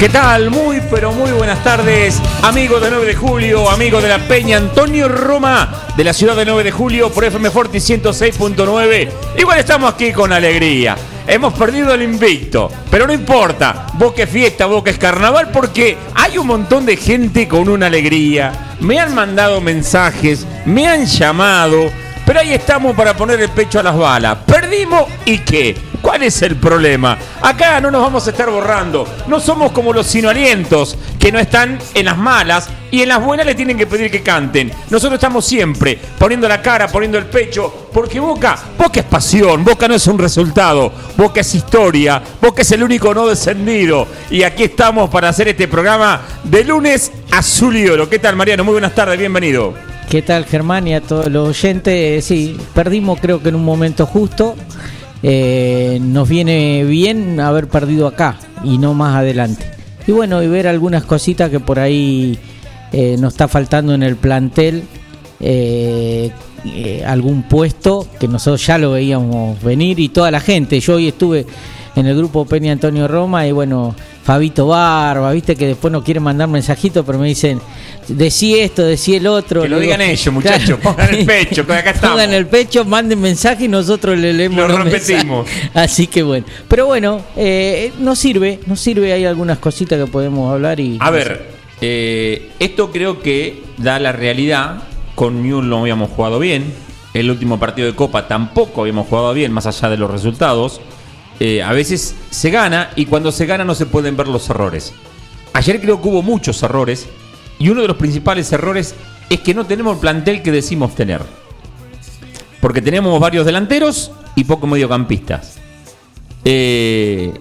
¿Qué tal? Muy, pero muy buenas tardes, amigos de 9 de julio, amigos de la Peña Antonio Roma, de la ciudad de 9 de julio, por FM Forti 106.9. Igual estamos aquí con alegría. Hemos perdido el invicto, pero no importa. Vos que fiesta, vos que es carnaval, porque hay un montón de gente con una alegría. Me han mandado mensajes, me han llamado, pero ahí estamos para poner el pecho a las balas. Perdimos y qué. ¿Cuál es el problema? Acá no nos vamos a estar borrando. No somos como los sinoalientos que no están en las malas y en las buenas le tienen que pedir que canten. Nosotros estamos siempre poniendo la cara, poniendo el pecho, porque Boca, Boca es pasión, Boca no es un resultado, Boca es historia, Boca es el único no descendido. Y aquí estamos para hacer este programa de lunes azul y oro. ¿Qué tal, Mariano? Muy buenas tardes, bienvenido. ¿Qué tal, Germán? Y a todos los oyentes. Sí, perdimos creo que en un momento justo. Eh, nos viene bien haber perdido acá y no más adelante. Y bueno, y ver algunas cositas que por ahí eh, nos está faltando en el plantel, eh, eh, algún puesto que nosotros ya lo veíamos venir y toda la gente. Yo hoy estuve en el grupo Peña Antonio Roma y bueno, Fabito Barba, viste que después no quieren mandar mensajitos, pero me dicen, decí esto, decí el otro. Que lo digan ellos, muchachos, pongan el pecho, que acá estamos. Pongan el pecho, manden mensaje y nosotros le leemos Lo repetimos. mensajes. Así que bueno. Pero bueno, eh, nos sirve, nos sirve, hay algunas cositas que podemos hablar y... A ver, eh, esto creo que da la realidad. Con Newell no habíamos jugado bien. El último partido de Copa tampoco habíamos jugado bien, más allá de los resultados. Eh, a veces se gana y cuando se gana no se pueden ver los errores. Ayer creo que hubo muchos errores y uno de los principales errores es que no tenemos el plantel que decimos tener. Porque tenemos varios delanteros y pocos mediocampistas. Eh,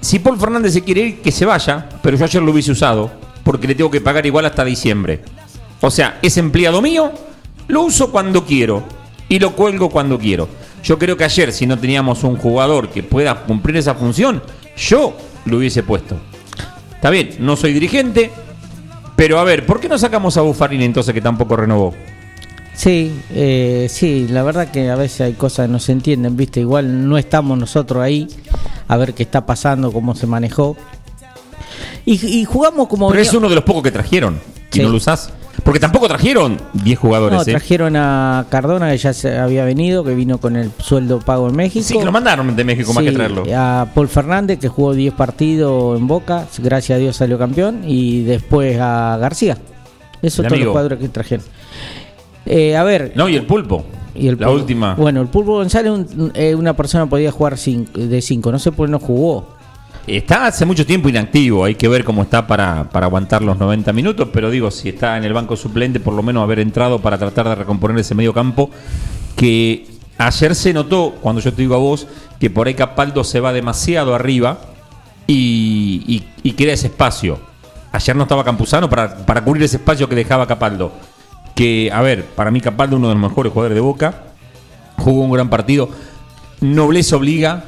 si Paul Fernández se quiere ir, que se vaya, pero yo ayer lo hubiese usado, porque le tengo que pagar igual hasta diciembre. O sea, es empleado mío, lo uso cuando quiero y lo cuelgo cuando quiero. Yo creo que ayer, si no teníamos un jugador que pueda cumplir esa función, yo lo hubiese puesto. Está bien, no soy dirigente, pero a ver, ¿por qué no sacamos a Buffarini entonces que tampoco renovó? Sí, eh, sí, la verdad que a veces hay cosas que no se entienden, viste, igual no estamos nosotros ahí a ver qué está pasando, cómo se manejó. Y, y jugamos como... Pero es uno de los pocos que trajeron y Sí. no lo usás. Porque tampoco trajeron 10 jugadores. No, ¿eh? trajeron a Cardona, que ya se había venido, que vino con el sueldo pago en México. Sí, que lo mandaron de México más que traerlo. A Paul Fernández, que jugó 10 partidos en Boca, gracias a Dios salió campeón, y después a García. Esos Mi son los cuadros que trajeron. Eh, a ver, No, y el pulpo. y el la Pulpo. última. Bueno, el Pulpo González, un- eh, una persona podía jugar cin- de 5, no sé por qué no jugó. Está hace mucho tiempo inactivo, hay que ver cómo está para, para aguantar los 90 minutos, pero digo, si está en el banco suplente, por lo menos haber entrado para tratar de recomponer ese medio campo, que ayer se notó, cuando yo te digo a vos, que por ahí Capaldo se va demasiado arriba y, y, queda ese espacio. Ayer no estaba Campuzano para, para cubrir ese espacio que dejaba Capaldo. Que, a ver, para mí Capaldo uno de los mejores jugadores de Boca, jugó un gran partido. Nobleza obliga.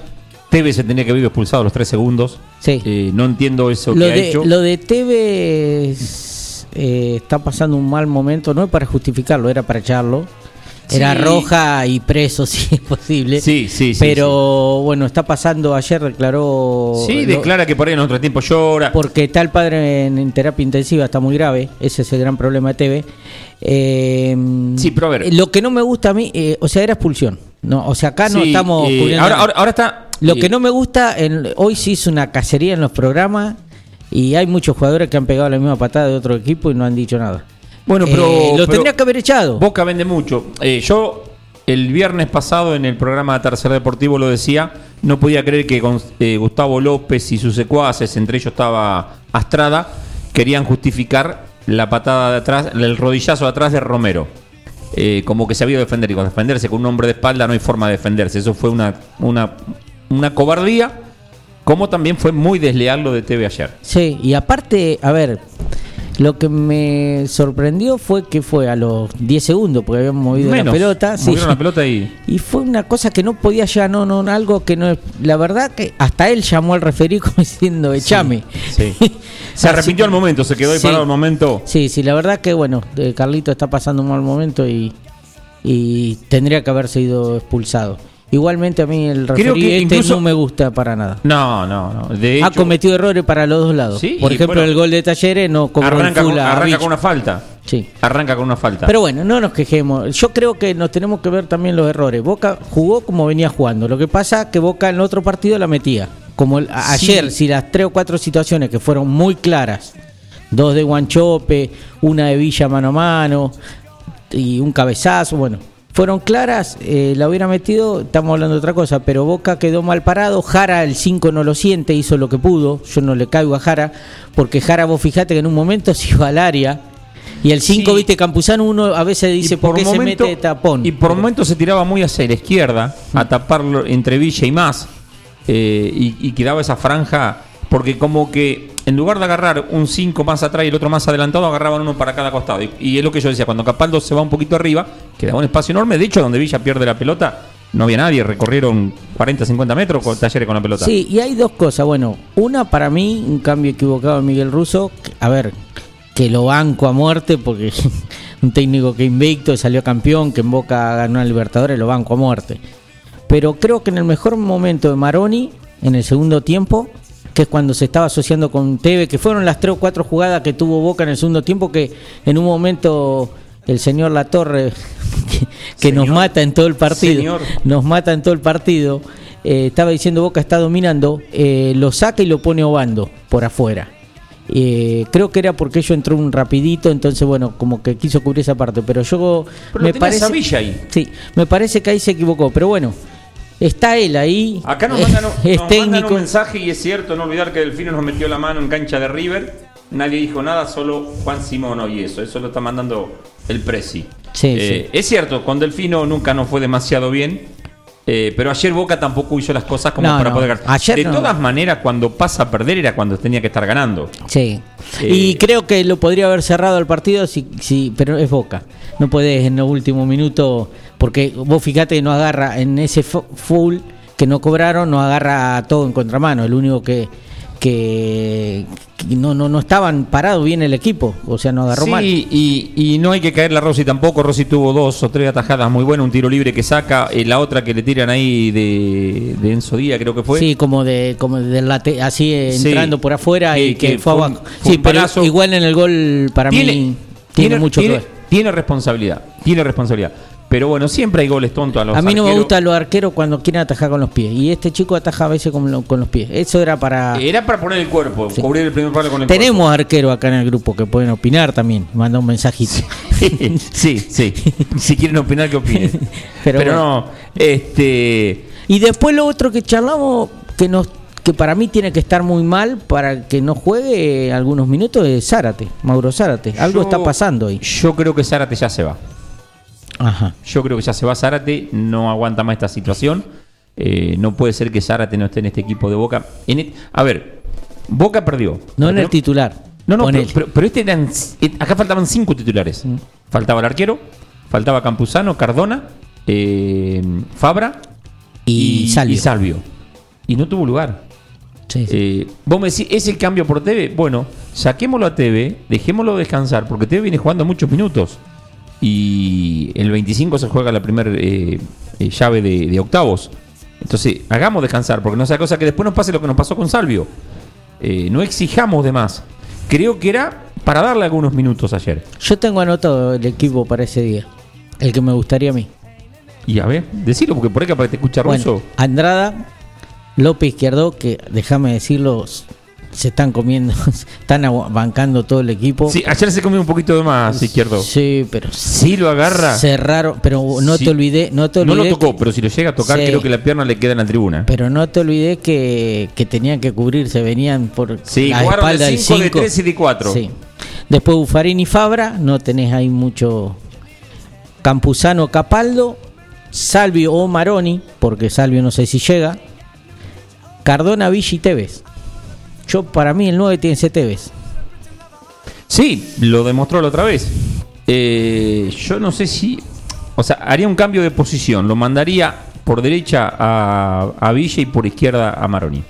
Tevez se tenía que haber expulsado a los tres segundos. Sí. Eh, no entiendo eso Lo que ha hecho. lo de Tevez eh, está pasando un mal momento, no es para justificarlo, era para echarlo. Era roja y preso si es posible. Sí, sí, sí, Pero bueno, está pasando, ayer declaró... Sí, lo- declara que por ahí en otro tiempo llora. Porque está el padre en, en terapia intensiva, está muy grave, ese es el gran problema de TV. Eh, Sí, pero a ver. Lo que no me gusta a mí, eh, o sea, era expulsión. No, o sea, acá no estamos... eh, cubriendo ahora, ahora, ahora está. Lo que no me gusta, en- hoy se hizo una cacería en los programas y hay muchos jugadores que han pegado la misma patada de otro equipo y no han dicho nada. Bueno, pero. Eh, lo pero tendría que haber echado. Boca vende mucho. Eh, yo el viernes pasado en el programa Tercer Deportivo lo decía no podía creer que eh, Gustavo López y sus secuaces, entre ellos estaba Astrada, querían justificar la patada de atrás, el rodillazo de atrás de Romero. Eh, como que se había defender y con defenderse con un hombre de espalda no hay forma de defenderse. Eso fue una, una, una cobardía, como también fue muy desleal lo de TV ayer. Sí, y aparte, a ver, lo que me sorprendió fue que fue a los 10 segundos, porque habíamos movido Menos, la pelota. sí. la pelota y- Y fue una cosa que no podía ya, no, no, algo que no es. La verdad que hasta él llamó al referí como diciendo, echame. Sí. Se arrepintió al momento, se quedó ahí Sí. parado al momento. Sí, sí, la verdad que bueno, eh, Carlito está pasando un mal momento y, y tendría que haberse ido expulsado. Igualmente a mí el Creo referí que este incluso- no me gusta para nada. No, no, no. De ha cometido errores para los dos lados. Sí, Por ejemplo, bueno, el gol de Talleres no arranca, con, arranca una falta. Sí. Arranca con una falta. Pero bueno, no nos quejemos. Yo creo que nos tenemos que ver también los errores. Boca jugó como venía jugando. Lo que pasa que Boca en el otro partido la metía. Como el- Sí. ayer, si las tres o cuatro situaciones que fueron muy claras, dos de Guanchope, una de Villa mano a mano y un cabezazo, bueno, fueron claras, eh, la hubiera metido, estamos hablando de otra cosa, pero Boca quedó mal parado, Jara el 5 no lo siente, hizo lo que pudo, yo no le caigo a Jara, porque Jara vos fijate que en un momento se iba al área. Y el 5, Sí. viste, Campuzano, uno a veces dice, ¿por, qué se mete de tapón? Y por momentos se tiraba muy hacia la izquierda, a taparlo entre Villa y más. eh, y, y quedaba esa franja, porque como que en lugar de agarrar un 5 más atrás y el otro más adelantado, agarraban uno para cada costado. Y, es lo que yo decía, cuando Capaldo se va un poquito arriba, quedaba un espacio enorme. De hecho, donde Villa pierde la pelota, no había nadie, recorrieron 40, 50 metros con talleres con la pelota. Sí, y hay dos cosas. Bueno, una para mí, un cambio equivocado de Miguel Russo. A ver, que lo banco a muerte porque un técnico que invicto salió campeón, que en Boca ganó a Libertadores, lo banco a muerte. Pero creo que en el mejor momento de Maroni, en el segundo tiempo, que es cuando se estaba asociando con Teve, que fueron las tres o cuatro jugadas que tuvo Boca en el segundo tiempo, que en un momento el señor Latorre, que, que nos mata en todo el partido, Señor. nos mata en todo el partido, eh, estaba diciendo Boca está dominando, eh, lo saca y lo pone Obando por afuera. Eh, creo que era porque ello entró un rapidito, entonces bueno, como que quiso cubrir esa parte, pero yo Pero me parece ahí. Sí, me parece que ahí se equivocó, pero bueno, está él ahí. Acá nos mandan, es nos mandan técnico. un mensaje y es cierto, no olvidar que Delfino nos metió la mano en cancha de River. Nadie dijo nada, solo Juan Simón y eso. Eso lo está mandando el Presi. Sí, Eh, Es cierto, con Delfino nunca nos fue demasiado bien. Eh, pero ayer Boca tampoco hizo las cosas como No, para no, poder ganar. ayer de no. todas maneras, cuando pasa a perder era cuando tenía que estar ganando. Sí. Eh, y creo que lo podría haber cerrado el partido, si, si, pero es Boca. No podés en los últimos minutos, porque vos fíjate que no agarra en ese fu- full que no cobraron, no agarra todo en contramano. El único que, que, no, no, no estaban parados bien el equipo, o sea, no agarró sí, mal. Y, y no hay que caerle a Rossi tampoco. Rossi tuvo dos o tres atajadas muy buenas, un tiro libre que saca, eh, la otra que le tiran ahí de, de Enzo Díaz, creo que fue. Sí, como de como del late, así eh, Sí. entrando por afuera y que, que fue abajo. fue sí, pero igual en el gol para mí tiene, mucho tiene, que ver. tiene responsabilidad, tiene responsabilidad. Pero bueno, siempre hay goles tontos a los A mí no me gustan los arqueros cuando quieren atajar con los pies. Y este chico ataja a veces con, lo- con los pies. Eso era para. Era para poner el cuerpo, Sí. cubrir el primer palo con el Tenemos arqueros acá en el grupo que pueden opinar también. Manda un mensajito. cuerpo. sí, sí. si quieren opinar, que opinen. Pero Pero, bueno. no, este. y después lo otro que charlamos, que nos que para mí tiene que estar muy mal para que no juegue algunos minutos es Zárate, Mauro Zárate. Algo yo- está pasando ahí. Yo creo que Zárate ya se va. Ajá. Yo creo que ya se va Zárate, no aguanta más esta situación. Eh, no puede ser que Zárate no esté en este equipo de Boca. En a ver, Boca perdió. No en el titular. No, no, pero, Ponele. pero- pero este eran, acá faltaban cinco titulares. Mm. Faltaba el arquero, faltaba Campuzano, Cardona, eh, Fabra y, Salvio. Salvio. Y no tuvo lugar. Sí, sí. Eh, vos me decís, ¿es el cambio por TV? Bueno, saquémoslo a TV, dejémoslo descansar, porque TV viene jugando muchos minutos. Y el 25 se juega la primera llave de, de octavos. Entonces, hagamos descansar, porque no sea cosa que después nos pase lo que nos pasó con Salvio. Eh, no exijamos de más. Creo que era para darle algunos minutos ayer. Yo tengo anotado el equipo para ese día. El que me gustaría a mí. Y a ver, decirlo, porque por ahí capaz que te escucha Bueno, ruso. Andrada, López Izquierdo, que déjame decirlo, se están comiendo, están bancando todo el equipo. Sí, ayer se comió un poquito de más, izquierdo. Sí, pero Sí lo agarra. cerraron, pero no Sí. te olvidé, no te No olvidé lo tocó, que- pero si lo llega a tocar, Sí. creo que la pierna le queda en la tribuna. pero no te olvidé que, que tenían que cubrirse, venían por Sí, la de espalda del cinco, de cinco. tres y de cuatro. Sí. Después Bufarini y Fabra, no tenés ahí mucho Campuzano Capaldo, Salvio o Maroni, porque Salvio no sé si llega. Cardona, Villa y Tevez. Yo para mí el 9 tiene que ser Tevez. Sí, lo demostró la otra vez. Eh, yo no sé si. O sea, haría un cambio de posición. Lo mandaría por derecha a, a Villa y por izquierda a Maroni.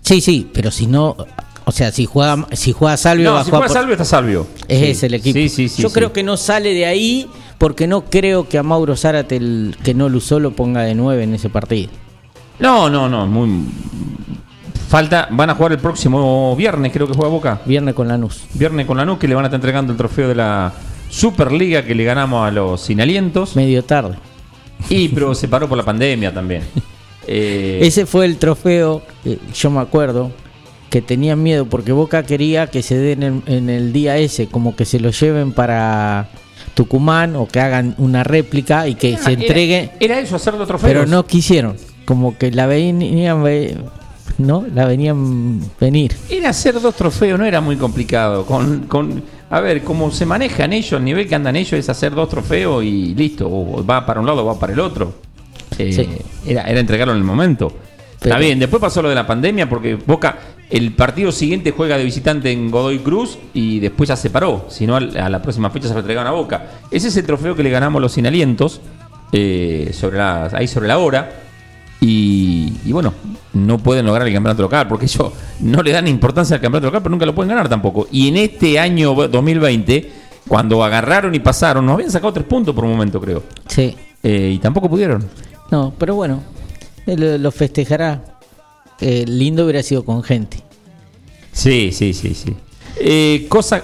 Sí, sí, pero si no, o sea, si juega si juega Salvio No, si juega por- Salvio, está Salvio. Es Sí. ese el equipo. Sí, sí, sí. Yo creo que no sale de ahí porque no creo que a Mauro Zárate, el que no lo usó, lo ponga de 9 en ese partido. No, no, no. Muy. Falta. Van a jugar el próximo viernes, creo que juega Boca. Viernes con Lanús. Viernes con Lanús, que le van a estar entregando el trofeo de la Superliga que le ganamos a los sin alientos. Medio tarde. Y pero se paró por la pandemia también. Eh, Ese fue el trofeo, eh, yo me acuerdo, que tenían miedo porque Boca quería que se den en, en el día ese, como que se lo lleven para Tucumán o que hagan una réplica y que se era- entregue, Era, eso, hacer los trofeos. pero no quisieron, como que la venían, ve- ¿no? La venían venir. Era hacer dos trofeos, no era muy complicado. Con, con, a ver, como se manejan ellos, el nivel que andan ellos es hacer dos trofeos y listo. O va para un lado o va para el otro. Eh, Sí. era, era entregarlo en el momento. Pero- Está bien, después pasó lo de la pandemia porque Boca, el partido siguiente juega de visitante en Godoy Cruz y después ya se paró. Si no, a la próxima fecha se lo entregaron a Boca. Ese es el trofeo que le ganamos los sin alientos, eh, sobre la, ahí sobre la hora. Y, y bueno, no pueden lograr el campeonato local porque ellos no le dan importancia al campeonato local, pero nunca lo pueden ganar tampoco. Y en este año 2020, cuando agarraron y pasaron, nos habían sacado tres puntos por un momento, creo. Sí, Eh, y tampoco pudieron. no, pero bueno, él lo festejará. Eh, lindo hubiera sido con gente. Sí, sí, sí, sí. Eh, cosa,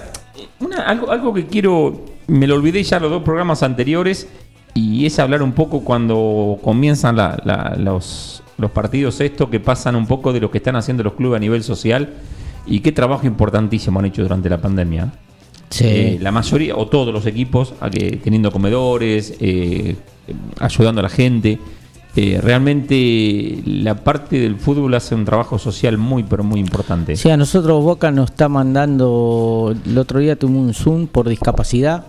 una- algo, algo que quiero, me lo olvidé ya los dos programas anteriores, y es hablar un poco cuando comienzan la- la- los, los partidos estos que pasan un poco de lo que están haciendo los clubes a nivel social y qué trabajo importantísimo han hecho durante la pandemia. Eh, la mayoría o todos los equipos teniendo comedores, eh, ayudando a la gente. Eh, realmente la parte del fútbol hace un trabajo social muy, pero muy importante. Sí, a nosotros Boca nos está mandando, el otro día tuvimos un Zoom por discapacidad.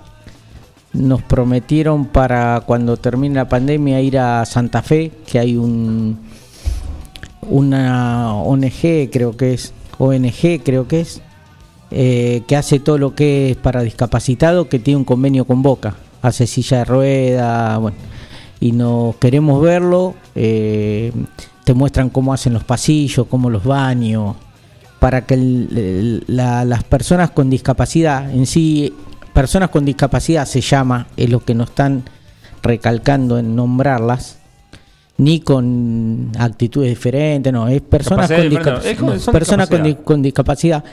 Nos prometieron para cuando termine la pandemia ir a Santa Fe, que hay un una ONG, creo que es, ONG creo que es, eh, que hace todo lo que es para discapacitados, que tiene un convenio con Boca, hace silla de rueda, bueno, y nos queremos verlo, eh, te muestran cómo hacen los pasillos, cómo los baños, para que las personas con discapacidad, en sí, personas con discapacidad se llama, es lo que nos están recalcando en nombrarlas, ni con actitudes diferentes, no, es personas con, es no, personas discapacidad. con discapacidad,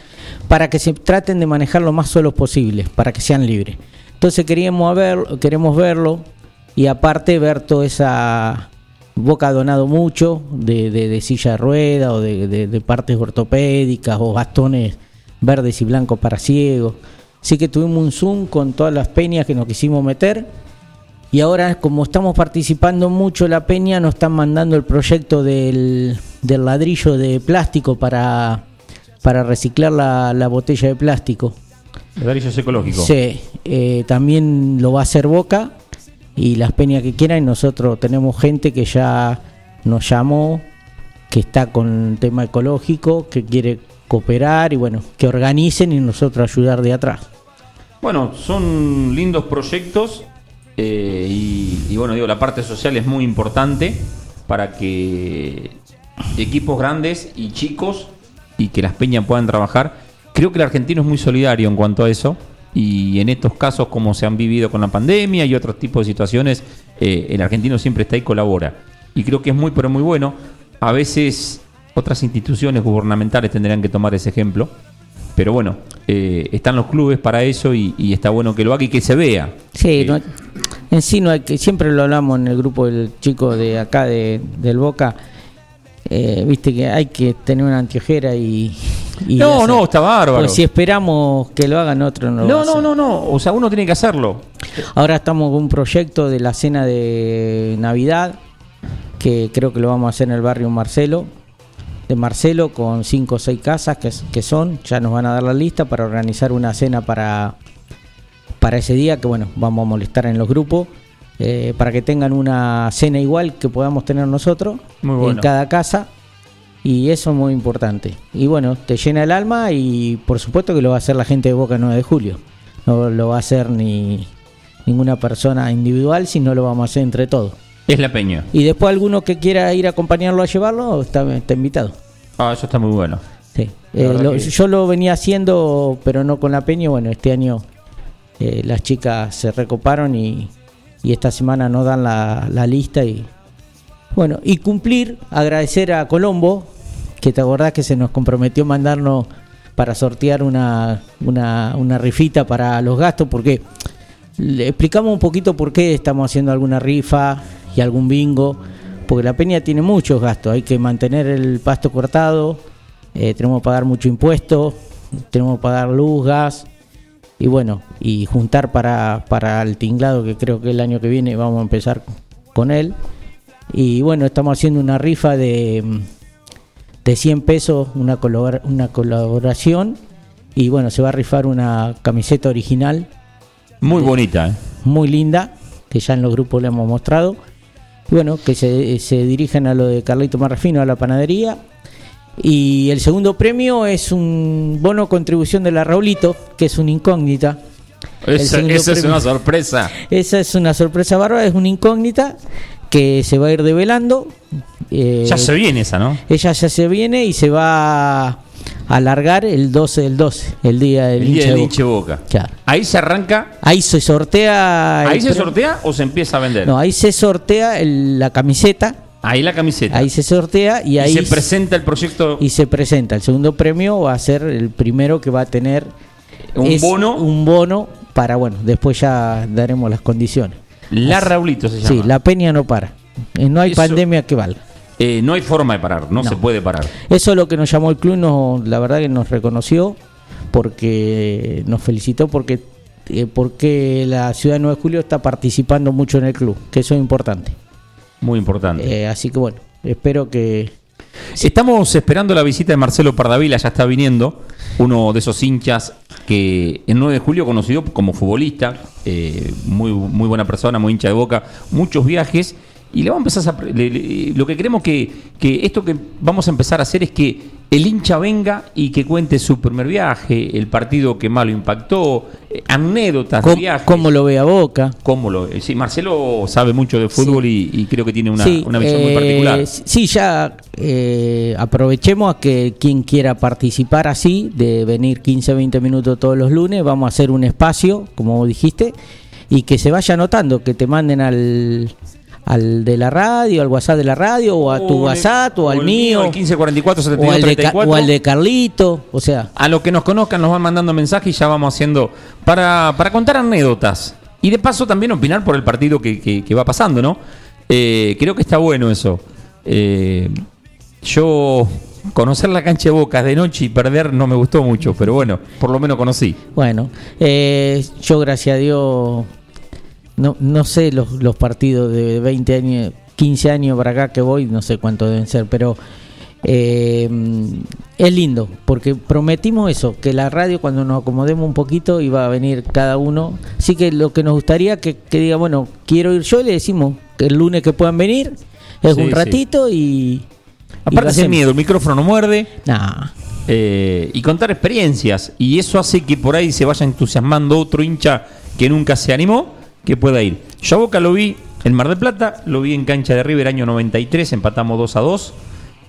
para que se traten de manejar lo más solos posible, para que sean libres. Entonces queríamos ver, queremos verlo y aparte ver toda esa Boca ha donado mucho de, de- de silla de rueda o de, de- de partes ortopédicas o bastones verdes y blancos para ciegos. Así que tuvimos un Zoom con todas las peñas que nos quisimos meter. Y ahora, como estamos participando mucho la peña, nos están mandando el proyecto del, del ladrillo de plástico para, para reciclar la, la botella de plástico. Ladrillos ecológicos. Sí, eh, también lo va a hacer Boca y las peñas que quieran. Y nosotros tenemos gente que ya nos llamó, que está con tema ecológico, que quiere cooperar y bueno, que organicen y nosotros ayudar de atrás. Bueno, son lindos proyectos eh, y, y bueno, digo, la parte social es muy importante para que equipos grandes y chicos y que las peñas puedan trabajar. Creo que el argentino es muy solidario en cuanto a eso y en estos casos como se han vivido con la pandemia y otros tipos de situaciones, eh, el argentino siempre está y colabora. Y creo que es muy, pero muy bueno. A veces otras instituciones gubernamentales tendrían que tomar ese ejemplo. Pero bueno, eh, están los clubes para eso y, y está bueno que lo haga y que se vea. Sí, Eh, no- en sí no hay que, siempre lo hablamos en el grupo del chico de acá de, del Boca, eh, viste que hay que tener una anteojera y, y No, hacer. no, está bárbaro. Pues si esperamos que lo hagan otro, no lo va No, no, hacer. no, no. O sea, uno tiene que hacerlo. Ahora estamos con un proyecto de la cena de Navidad, que creo que lo vamos a hacer en el barrio Marcelo, de Marcelo, con cinco o seis casas que, que son, ya nos van a dar la lista para organizar una cena para, para ese día, que bueno, vamos a molestar en los grupos, eh, para que tengan una cena igual que podamos tener nosotros Muy bueno. en cada casa. Y eso es muy importante. Y bueno, te llena el alma y por supuesto que lo va a hacer la gente de Boca 9 de Julio. No lo va a hacer ni ninguna persona individual, sino lo vamos a hacer entre todos. Es la peña. Y después alguno que quiera ir a acompañarlo a llevarlo, está, está invitado. Ah, eso está muy bueno. Sí. Eh, lo- que- Yo lo venía haciendo, pero no con la peña. Bueno, este año eh, las chicas se recoparon y, y esta semana nos dan la, la lista y bueno, y cumplir, agradecer a Colombo, que te acordás que se nos comprometió mandarnos para sortear una, una, una rifita para los gastos, porque le explicamos un poquito por qué estamos haciendo alguna rifa y algún bingo, porque la peña tiene muchos gastos, hay que mantener el pasto cortado, eh, tenemos que pagar mucho impuesto, tenemos que pagar luz, gas, y bueno, y juntar para, para el tinglado, que creo que el año que viene vamos a empezar con él. Y bueno, estamos haciendo una rifa de, de 100 pesos, una, una colaboración. Y bueno, se va a rifar una camiseta original Muy bonita, ¿eh? muy linda, que ya en los grupos le hemos mostrado. Y bueno, que se, se dirigen a lo de Carlito Marrafino, a la panadería. Y el segundo premio es un bono contribución de la Raulito, que es una incógnita. Esa, es una sorpresa. Esa es una sorpresa bárbara, es una incógnita que se va a ir develando. Eh, Ya se viene esa, ¿no? Ella ya se viene y se va a alargar el 12 del 12, el día del El día del hinche Boca. boca. Claro. Ahí se arranca. Ahí se sortea. ¿Ahí se pre- sortea o se empieza a vender? No, ahí se sortea el- la camiseta, Ahí la camiseta. ahí se sortea y Y ahí se presenta el proyecto. y se presenta. El segundo premio va a ser el primero que va a tener Un bono. un bono para bueno, después ya daremos las condiciones. La Raulito se llama. Sí, la peña no para. Eh, No hay Eso- pandemia que valga. Eh, no hay forma de parar, no, No. se puede parar. Eso es lo que nos llamó el club, nos, la verdad que nos reconoció, porque nos felicitó porque, eh, porque la ciudad de 9 de julio está participando mucho en el club, que eso es importante. Muy importante. Eh, así que bueno, espero que... Estamos esperando la visita de Marcelo Pardavila, ya está viniendo, uno de esos hinchas que en 9 de julio conocido como futbolista, eh, muy, muy buena persona, muy hincha de boca, muchos viajes. Y le vamos a empezar a, le- le- lo que queremos que, que esto que vamos a empezar a hacer es que el hincha venga y que cuente su primer viaje, el partido que más lo impactó, eh, anécdotas de ¿Cómo, viajes. cómo lo ve a Boca? cómo lo- eh, sí, Marcelo sabe mucho de fútbol y, y creo que tiene una, Sí, una visión muy eh, particular. Sí, ya eh, aprovechemos a que quien quiera participar así, de venir 15, 20 minutos todos los lunes, vamos a hacer un espacio, como dijiste, y que se vaya anotando, que te manden al, al de la radio, al WhatsApp de la radio, o a tu el- WhatsApp, o al mío, al 1544 o, 72 al de, Ca- 34. o al de Carlito, o sea, A los que nos conozcan nos van mandando mensajes y ya vamos haciendo para, para contar anécdotas. Y de paso también opinar por el partido que, que- que va pasando, ¿no? Eh, creo que está bueno eso. Eh, yo conocer la cancha de Boca de noche y perder no me gustó mucho, pero bueno, por lo menos conocí. Bueno, eh, yo gracias a Dios no, no sé los, los partidos de 20 años, 15 años para acá que voy, no sé cuántos deben ser, pero eh, es lindo, porque prometimos eso, que la radio cuando nos acomodemos un poquito iba a venir cada uno. Así que lo que nos gustaría que, que diga, bueno, quiero ir yo, le decimos que el lunes que puedan venir, es Sí, un ratito y... Aparte sin miedo, el micrófono no muerde. Nah. eh, y contar experiencias. Y eso hace que por ahí se vaya entusiasmando otro hincha que nunca se animó, que pueda ir. Yo a Boca lo vi en Mar del Plata, lo vi en cancha de River año 93, empatamos 2 a 2.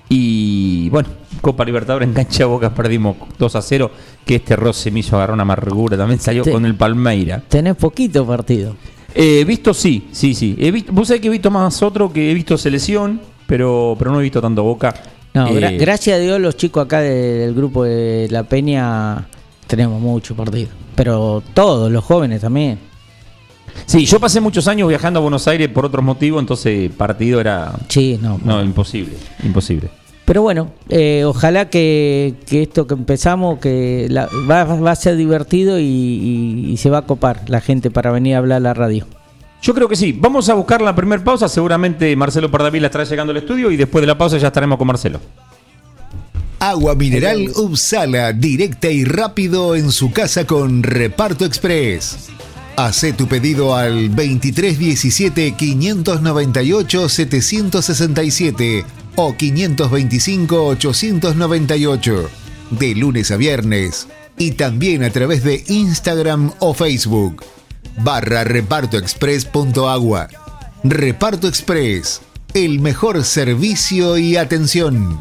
Y bueno, Copa Libertadores en cancha de Boca perdimos 2 a 0, que este roce me hizo agarrar una amargura, también salió con el Palmeira. Tenés poquito partido. Eh, visto sí, sí, sí. He visto, vos sabés que he visto más otro que he visto selección, pero, pero no he visto tanto Boca. No, gra- Eh, gracias a Dios los chicos acá de- del grupo de La Peña tenemos mucho partido. Pero todos, los jóvenes también. Sí, yo pasé muchos años viajando a Buenos Aires por otros motivos, entonces partido era Sí, no. no imposible, imposible. Pero bueno, eh, ojalá que, que esto que empezamos que la- va, va a ser divertido y, y- y se va a copar la gente para venir a hablar a la radio. Yo creo que sí. Vamos a buscar la primera pausa. Seguramente Marcelo Pardavila estará llegando al estudio y después de la pausa ya estaremos con Marcelo. Agua mineral Upsala, directa y rápido en su casa con Reparto Express. Hacé tu pedido al 2317 598 767 o 525 898 de lunes a viernes y también a través de Instagram o Facebook barra repartoexpress.agua. Reparto Express, el mejor servicio y atención.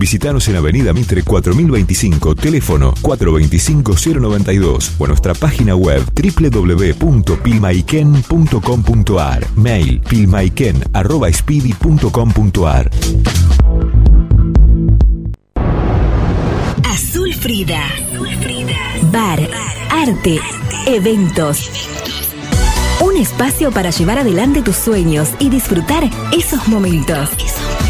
Visítanos en Avenida Mitre 4025, teléfono 425-092 o nuestra página web www.pilmaiken.com.ar, mail pilmaiken.speedy.com.ar. Azul Frida. Bar, arte, eventos. Un espacio para llevar adelante tus sueños y disfrutar esos momentos. Azul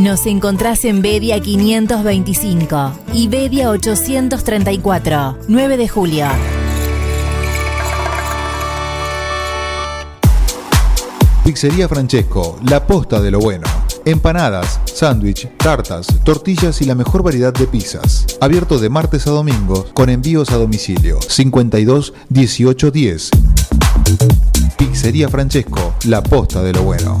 Nos encontrás en Bedia 525 y Bedia 834, 9 de julio. Pizzería Francesco, la posta de lo bueno. Empanadas, sándwich, tartas, tortillas y la mejor variedad de pizzas. Abierto de martes a domingo con envíos a domicilio. 52 18 10. Pizzería Francesco, la posta de lo bueno.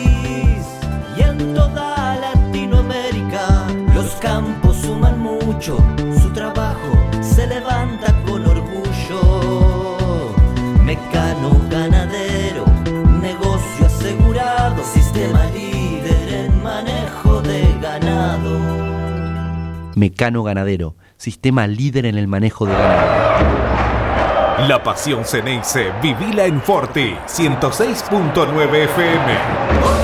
mucho, su trabajo se levanta con orgullo. Mecano ganadero, negocio asegurado, sistema líder en manejo de ganado. Mecano Ganadero, sistema líder en el manejo de ganado. La pasión Ceneice, vivila en Forti, 106.9 FM.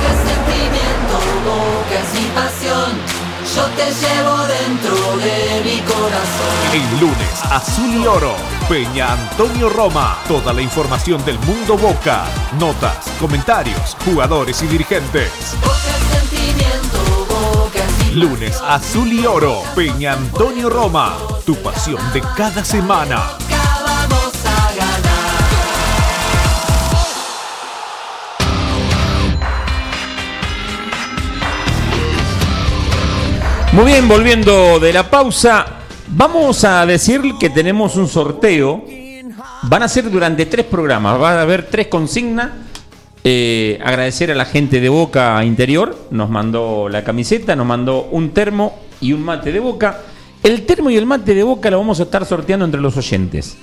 Es sentimiento, boca es mi pasión. Yo te llevo dentro de mi corazón. El lunes, Azul y Oro, Peña Antonio Roma. Toda la información del mundo Boca. Notas, comentarios, jugadores y dirigentes. Boca sentimiento, boca Lunes, Azul y Oro, Peña Antonio Roma. Tu pasión de cada semana. Muy bien, volviendo de la pausa, vamos a decir que tenemos un sorteo. Van a ser durante tres programas, va a haber tres consignas. Eh, agradecer a la gente de Boca Interior, nos mandó la camiseta, nos mandó un termo y un mate de Boca. El termo y el mate de Boca lo vamos a estar sorteando entre los oyentes.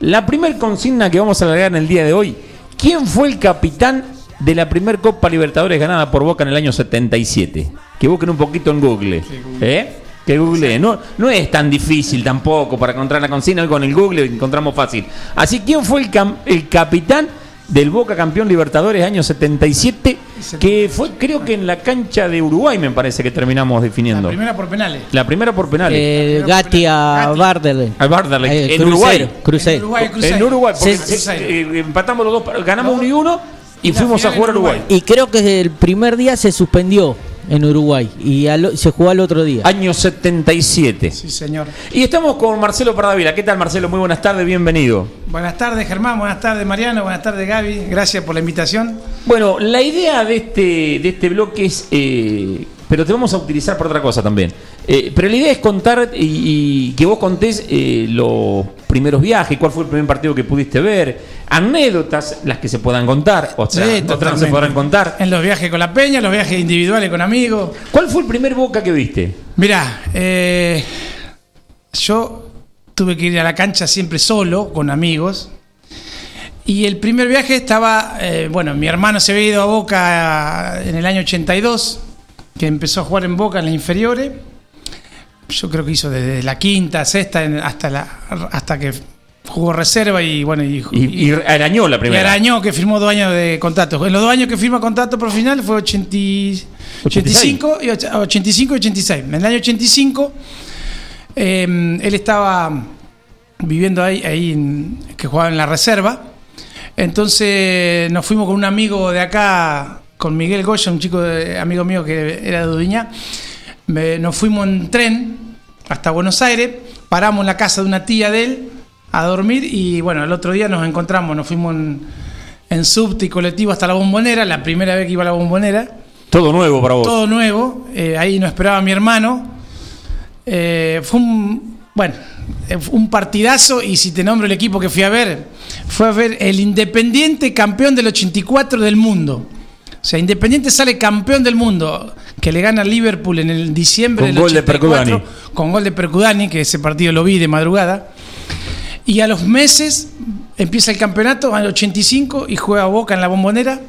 La primer consigna que vamos a largar en el día de hoy, ¿quién fue el capitán de la primer Copa Libertadores ganada por Boca en el año 77? Que busquen un poquito en Google. ¿Eh? Que Google. No, no es tan difícil tampoco para encontrar la consigna. Hoy con el Google encontramos fácil. Así, ¿quién fue el, cam- el capitán del Boca campeón Libertadores año 77? Que fue, creo que en la cancha de Uruguay, me parece que terminamos definiendo. Primera por penales. La primera por penales. Eh, Gatti a Barderle. Al Barderle, Eh, en Uruguay. Cruzeiro. En Uruguay, Cruzeiro. En Uruguay, porque Sí, se- eh, empatamos los dos, ganamos uno y uno y fuimos a jugar a Uruguay. Y creo que el primer día se suspendió en Uruguay y al- se jugó al otro día. Año 77. Sí, señor. Y estamos con Marcelo Pardavila. ¿Qué tal, Marcelo? Muy buenas tardes, bienvenido. Buenas tardes, Germán. Buenas tardes, Mariano. Buenas tardes, Gaby. Gracias por la invitación. Bueno, la idea de este, de este bloque es. eh, pero te vamos a utilizar para otra cosa también. Eh, pero la idea es contar y, y que vos contés eh, los primeros viajes, cuál fue el primer partido que pudiste ver, anécdotas, las que se puedan contar, otras, Sí, otras no se podrán contar. En los viajes con la peña, los viajes individuales con amigos. ¿Cuál fue el primer Boca que viste? Mirá, eh, yo tuve que ir a la cancha siempre solo, con amigos. Y el primer viaje estaba, bueno, mi hermano se había ido a Boca en el año 82, que empezó a jugar en Boca en las inferiores. Yo creo que hizo desde la quinta, sexta, hasta, la, hasta que jugó reserva y bueno, y, Y, y arañó la y primera. Arañó, que firmó dos años de contrato. En los dos años que firma contrato por final fue 80 y- 85 y och- 85 y 86. En el año 85, eh, él estaba viviendo ahí, ahí en- que jugaba en la reserva. Entonces nos fuimos con un amigo de acá, con Miguel Goya, un chico de- amigo mío que era de Udiñá. Me- nos fuimos en tren hasta Buenos Aires, paramos en la casa de una tía de él a dormir y bueno, el otro día nos encontramos, nos fuimos en, en subte y colectivo hasta la bombonera, la primera vez que iba a la bombonera. Todo nuevo para vos. Todo nuevo, eh, ahí nos esperaba mi hermano. Eh, fue un, bueno, eh, un partidazo y si te nombro el equipo que fui a ver, fue a ver el Independiente campeón del 84 del mundo. O sea, Independiente sale campeón del mundo, que le gana Liverpool en el diciembre Con del gol de 84, Percudani. con gol de Percudani, que ese partido lo vi de madrugada. Y a los meses empieza el campeonato, al 85, y juega Boca en la bombonera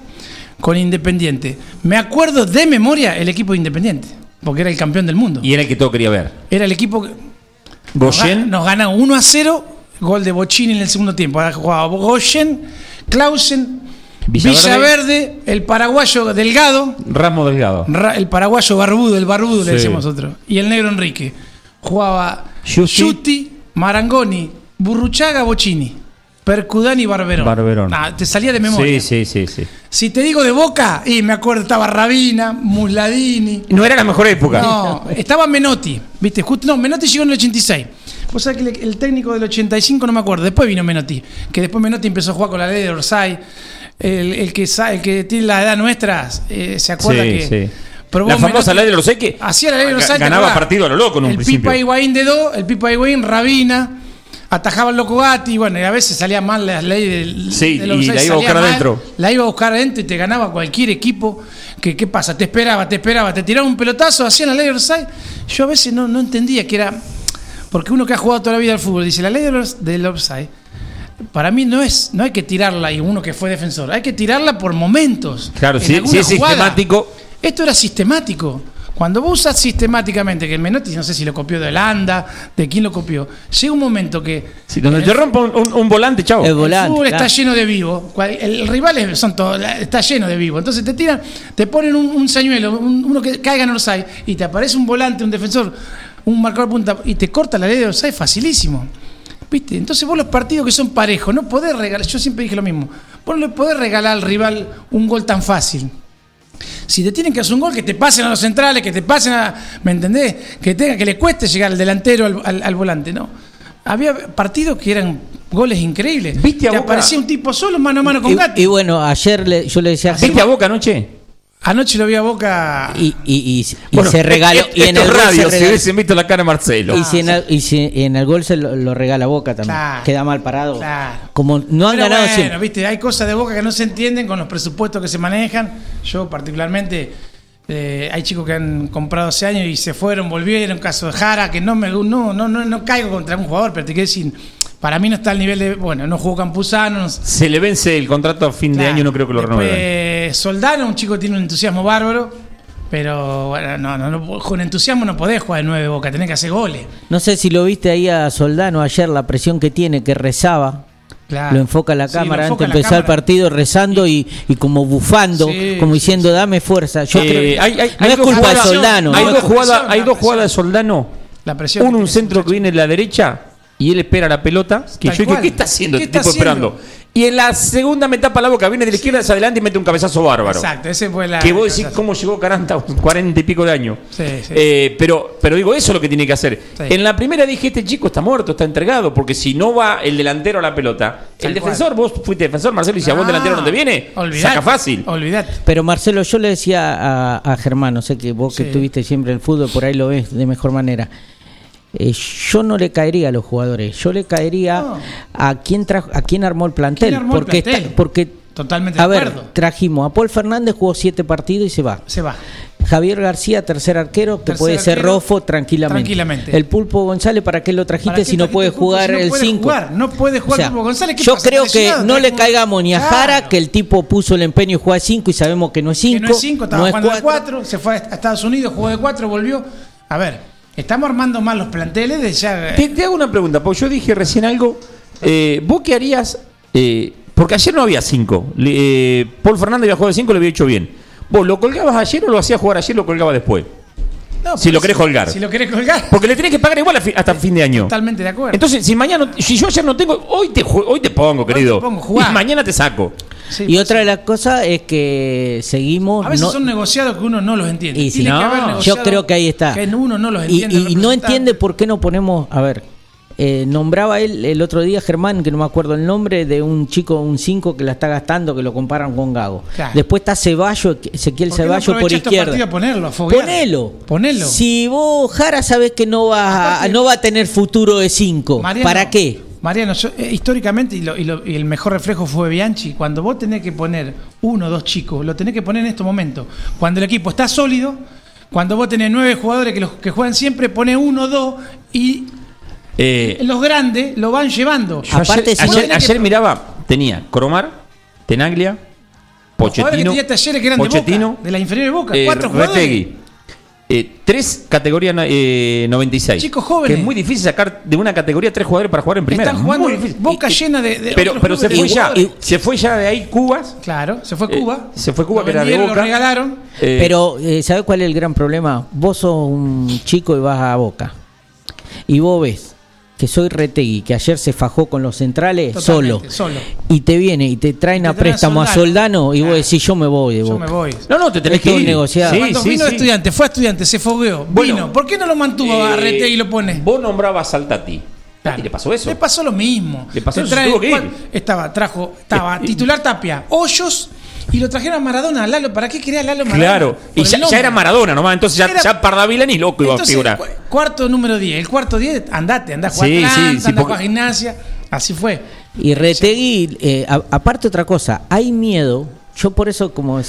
con Independiente. Me acuerdo de memoria el equipo de Independiente, porque era el campeón del mundo. Y era el que todo quería ver. Era el equipo que nos gana 1 a 0, gol de Bochini en el segundo tiempo. Ahora jugaba Goyen, Clausen, Villaverde. Villaverde, el paraguayo Delgado, Ramo Delgado. Ra- el paraguayo Barbudo, el Barbudo le decimos nosotros, y el negro Enrique. Jugaba. Giusti, Marangoni, Burruchaga, Bochini, Percudani, Barberón. Barberón. Ah, te salía de memoria. Sí, sí, sí, sí. Si te digo de Boca, y me acuerdo, estaba Rabina, Musladini. No era la mejor época. No, estaba Menotti, ¿viste? Justo, no, Menotti llegó en el 86. Vos sabés que el, técnico del 85 no me acuerdo. Después vino Menotti, que después Menotti empezó a jugar con la ley de Orsay. El, el que, el que tiene la edad nuestra, eh, ¿se acuerda Sí, que sí. La famosa Menotti? ley de Orsay que Hacía la ley de Orsay. ¿te ganaba partido a lo loco en un El principio. Pipa Higuaín de dos, el Pipa Higuaín, Rabina, atajaba el Loco Gatti, bueno, y a veces salía mal la ley del, Sí, del y la iba a buscar mal, adentro. La iba a buscar adentro y te ganaba cualquier equipo. Que, ¿Qué pasa? Te esperaba, te esperaba, te tiraba un pelotazo, hacían la ley de Orsay. Yo a veces no, no entendía que era. Porque uno que ha jugado toda la vida al fútbol dice: la ley del offside. Para mí no es, no hay que tirarla y uno que fue defensor, hay que tirarla por momentos. Claro, si, es jugada. sistemático. Esto era sistemático. Cuando vos usas sistemáticamente, que el Menotti no sé si lo copió de Holanda, de quién lo copió, llega un momento que Si donde el- te rompa un, un- un volante, chao. El fútbol claro. está lleno de vivo. El rival es- son todos, la- está lleno de vivo. Entonces te tiran, te ponen un, un señuelo, un- uno que caiga en Orsay, y te aparece un volante, un defensor, un marcador punta, y te corta la ley de Orsay facilísimo. ¿Viste? Entonces vos los partidos que son parejos, no podés regalar, yo siempre dije lo mismo, vos no le podés regalar al rival un gol tan fácil. Si te tienen que hacer un gol, que te pasen a los centrales, que te pasen a. ¿Me entendés? Que tenga, que le cueste llegar al delantero, al, al- al volante, ¿no? Había partidos que eran goles increíbles. ¿Viste a que Boca? aparecía un tipo solo mano a mano con Y, Gatti. y bueno, ayer le- yo le decía a ¿Viste a Boca anoche? Anoche lo vi a Boca. y, y- y- y Bueno, se regaló. y en el es gol se radio, si hubiesen visto la cara de Marcelo. y si en el, y si en el gol se lo, lo regala Boca también. Claro. Queda mal parado. Claro. Como no han Pero ganado bueno, siempre. viste, hay cosas de Boca que no se entienden con los presupuestos que se manejan. Yo particularmente, eh, hay chicos que han comprado hace años y se fueron, volvieron, caso de Jara, que no me no, no, no, no caigo contra un jugador, pero te quiero decir, para mí no está al nivel de, bueno, no jugó Campuzano, no- Se le vence el contrato a fin de año, no creo que lo renueven. Soldano, un chico que tiene un entusiasmo bárbaro, pero bueno, no, no, no, con entusiasmo no podés jugar de nueve Boca, tenés que hacer goles. No sé si lo viste ahí a Soldano ayer, la presión que tiene, que rezaba. Claro. Lo enfoca la Sí, cámara enfoca antes de empezar el partido rezando y, y como bufando, Sí, como sí, diciendo dame fuerza. Yo Eh, creo que hay- hay- no hay es dos culpa de jugadas- Soldano. Hay ¿no? dos jugadas, hay dos de Soldano. La presión. Uno, un centro que viene en la derecha y él espera la pelota. Que Tal yo cual. ¿qué está haciendo ¿Qué este está tipo esperando? Y en la segunda me tapa la boca, viene de la izquierda hacia adelante y mete un cabezazo bárbaro. Exacto, ese fue la. que vos decís cómo llegó Caranta a 40 y pico de años. Sí, sí. Eh, pero, pero digo, eso es lo que tiene que hacer. Sí. En la primera dije, este chico está muerto, está entregado, porque si no va el delantero a la pelota, Tal el defensor, vos fuiste defensor, Marcelo, y si a vos el delantero no te viene, olvidate, saca fácil. Olvidate. Pero Marcelo, yo le decía a, a Germán, no sé que vos que Sí. tuviste siempre el fútbol, por ahí lo ves de mejor manera. Eh, yo no le caería a los jugadores, yo le caería No. a quien trajo, a quien armó el plantel, ¿Quién armó el porque plantel? está- porque Totalmente a de ver, acuerdo. trajimos a Paul Fernández jugó siete partidos y se va. Se va. Javier García, tercer arquero, que Tercer puede ser Rofo tranquilamente. tranquilamente. El Pulpo González, ¿para qué lo trajiste ¿Para qué si no puede jugar si no el puede 5? jugar? No puede jugar Pulpo González, ¿qué yo pasa? creo ¿Está que no le caigamos ni a Claro. Jara, que el tipo puso el empeño y juega 5 y sabemos que no es 5. Que no es 5, estaba jugando de 4, se fue a Estados Unidos, jugó de 4, volvió. A ver, estamos armando mal los planteles de ya. Te, te hago una pregunta, porque yo dije recién algo. eh, ¿Vos qué harías? eh, porque ayer no había cinco. Eh, Paul Fernández había jugado de cinco, lo había hecho bien. ¿Vos lo colgabas ayer o lo hacías jugar ayer o lo colgabas después? No, si lo querés colgar. Si lo querés colgar, Porque le tenés que pagar igual a fi- hasta fin de año. totalmente de acuerdo. Entonces, si mañana, si yo ayer no tengo, hoy te, hoy te pongo, querido. pongo, jugá. y mañana te saco. Sí, Y pues otra sí. de las cosas es que seguimos. A veces no- son negociados que uno no los entiende. y si Tiene no, que haber yo creo que ahí está. Que uno no los entiende. y- y no entiende por qué no ponemos. A ver, eh, nombraba él el otro día Germán, que no me acuerdo el nombre, de un chico, un 5 que la está gastando, que lo comparan con Gago. Claro. Después está Ceballos, Ezequiel ¿Por qué no Ceballos por izquierda. ponerlo? Ponelo. Ponelo. Si vos, Jara, sabés que no va, a, no va a tener futuro de 5, Mariano, ¿para qué? Mariano, yo, eh, históricamente, y, lo- y lo- y el mejor reflejo fue Bianchi, cuando vos tenés que poner uno o dos chicos, lo tenés que poner en estos momentos. Cuando el equipo está sólido, cuando vos tenés nueve jugadores que, los, que juegan siempre, pone uno o dos y Eh, los grandes lo van llevando. yo ayer, Aparte, si ayer- ayer que- miraba, tenía Cromar, Tenaglia, que Pochettino, tenía Talleres que eran de Pochettino, Boca, de la inferior de Boca, eh, cuatro jugadores. Retegui. Eh, tres categorías eh, 96. Chicos jóvenes. Que es muy difícil sacar de una categoría tres jugadores para jugar en primera. Están jugando Muy difícil. Boca llena de, de pero otros pero se fue de ya se fue ya de ahí Cubas. Claro, se fue Eh, Cuba. se fue Cuba, Lo que era de vendieron, Boca. Lo regalaron. Eh, Pero, eh, ¿sabes cuál es el gran problema? Vos sos un chico y vas a Boca. Y vos ves que soy Retegui, que ayer se fajó con los centrales solo. Solo. Y te viene y te traen Y a te traen a préstamo a Soldano. Soldano y vos decís, yo me voy de Yo me voy. no, no, te tenés que ir. negociado. Sí, Cuando sí, vino sí. de estudiante, fue estudiante, se fogueó. Bueno, vino. ¿Por qué no lo mantuvo a Eh, Retegui y lo pone? Vos nombrabas a Tati. Claro. ¿Y le pasó eso? Le pasó lo mismo. Le pasó eso, trae- se tuvo que ir. ¿cuál? Estaba, trajo, estaba Eh, eh, titular Tapia, Hoyos y lo trajeron a Maradona, a Lalo. ¿Para qué quería Lalo Maradona? Claro. Por Y ya, era Maradona nomás. Entonces ya, Era- ya Pardavila ni loco iba a figurar. cu- cuarto número 10. El cuarto 10, andate, andá a jugar Sí, sí, Atlanta, sí, andá a porque- gimnasia. Así fue. Y Retegui, eh, a- aparte otra cosa, hay miedo. Yo por eso, como a no,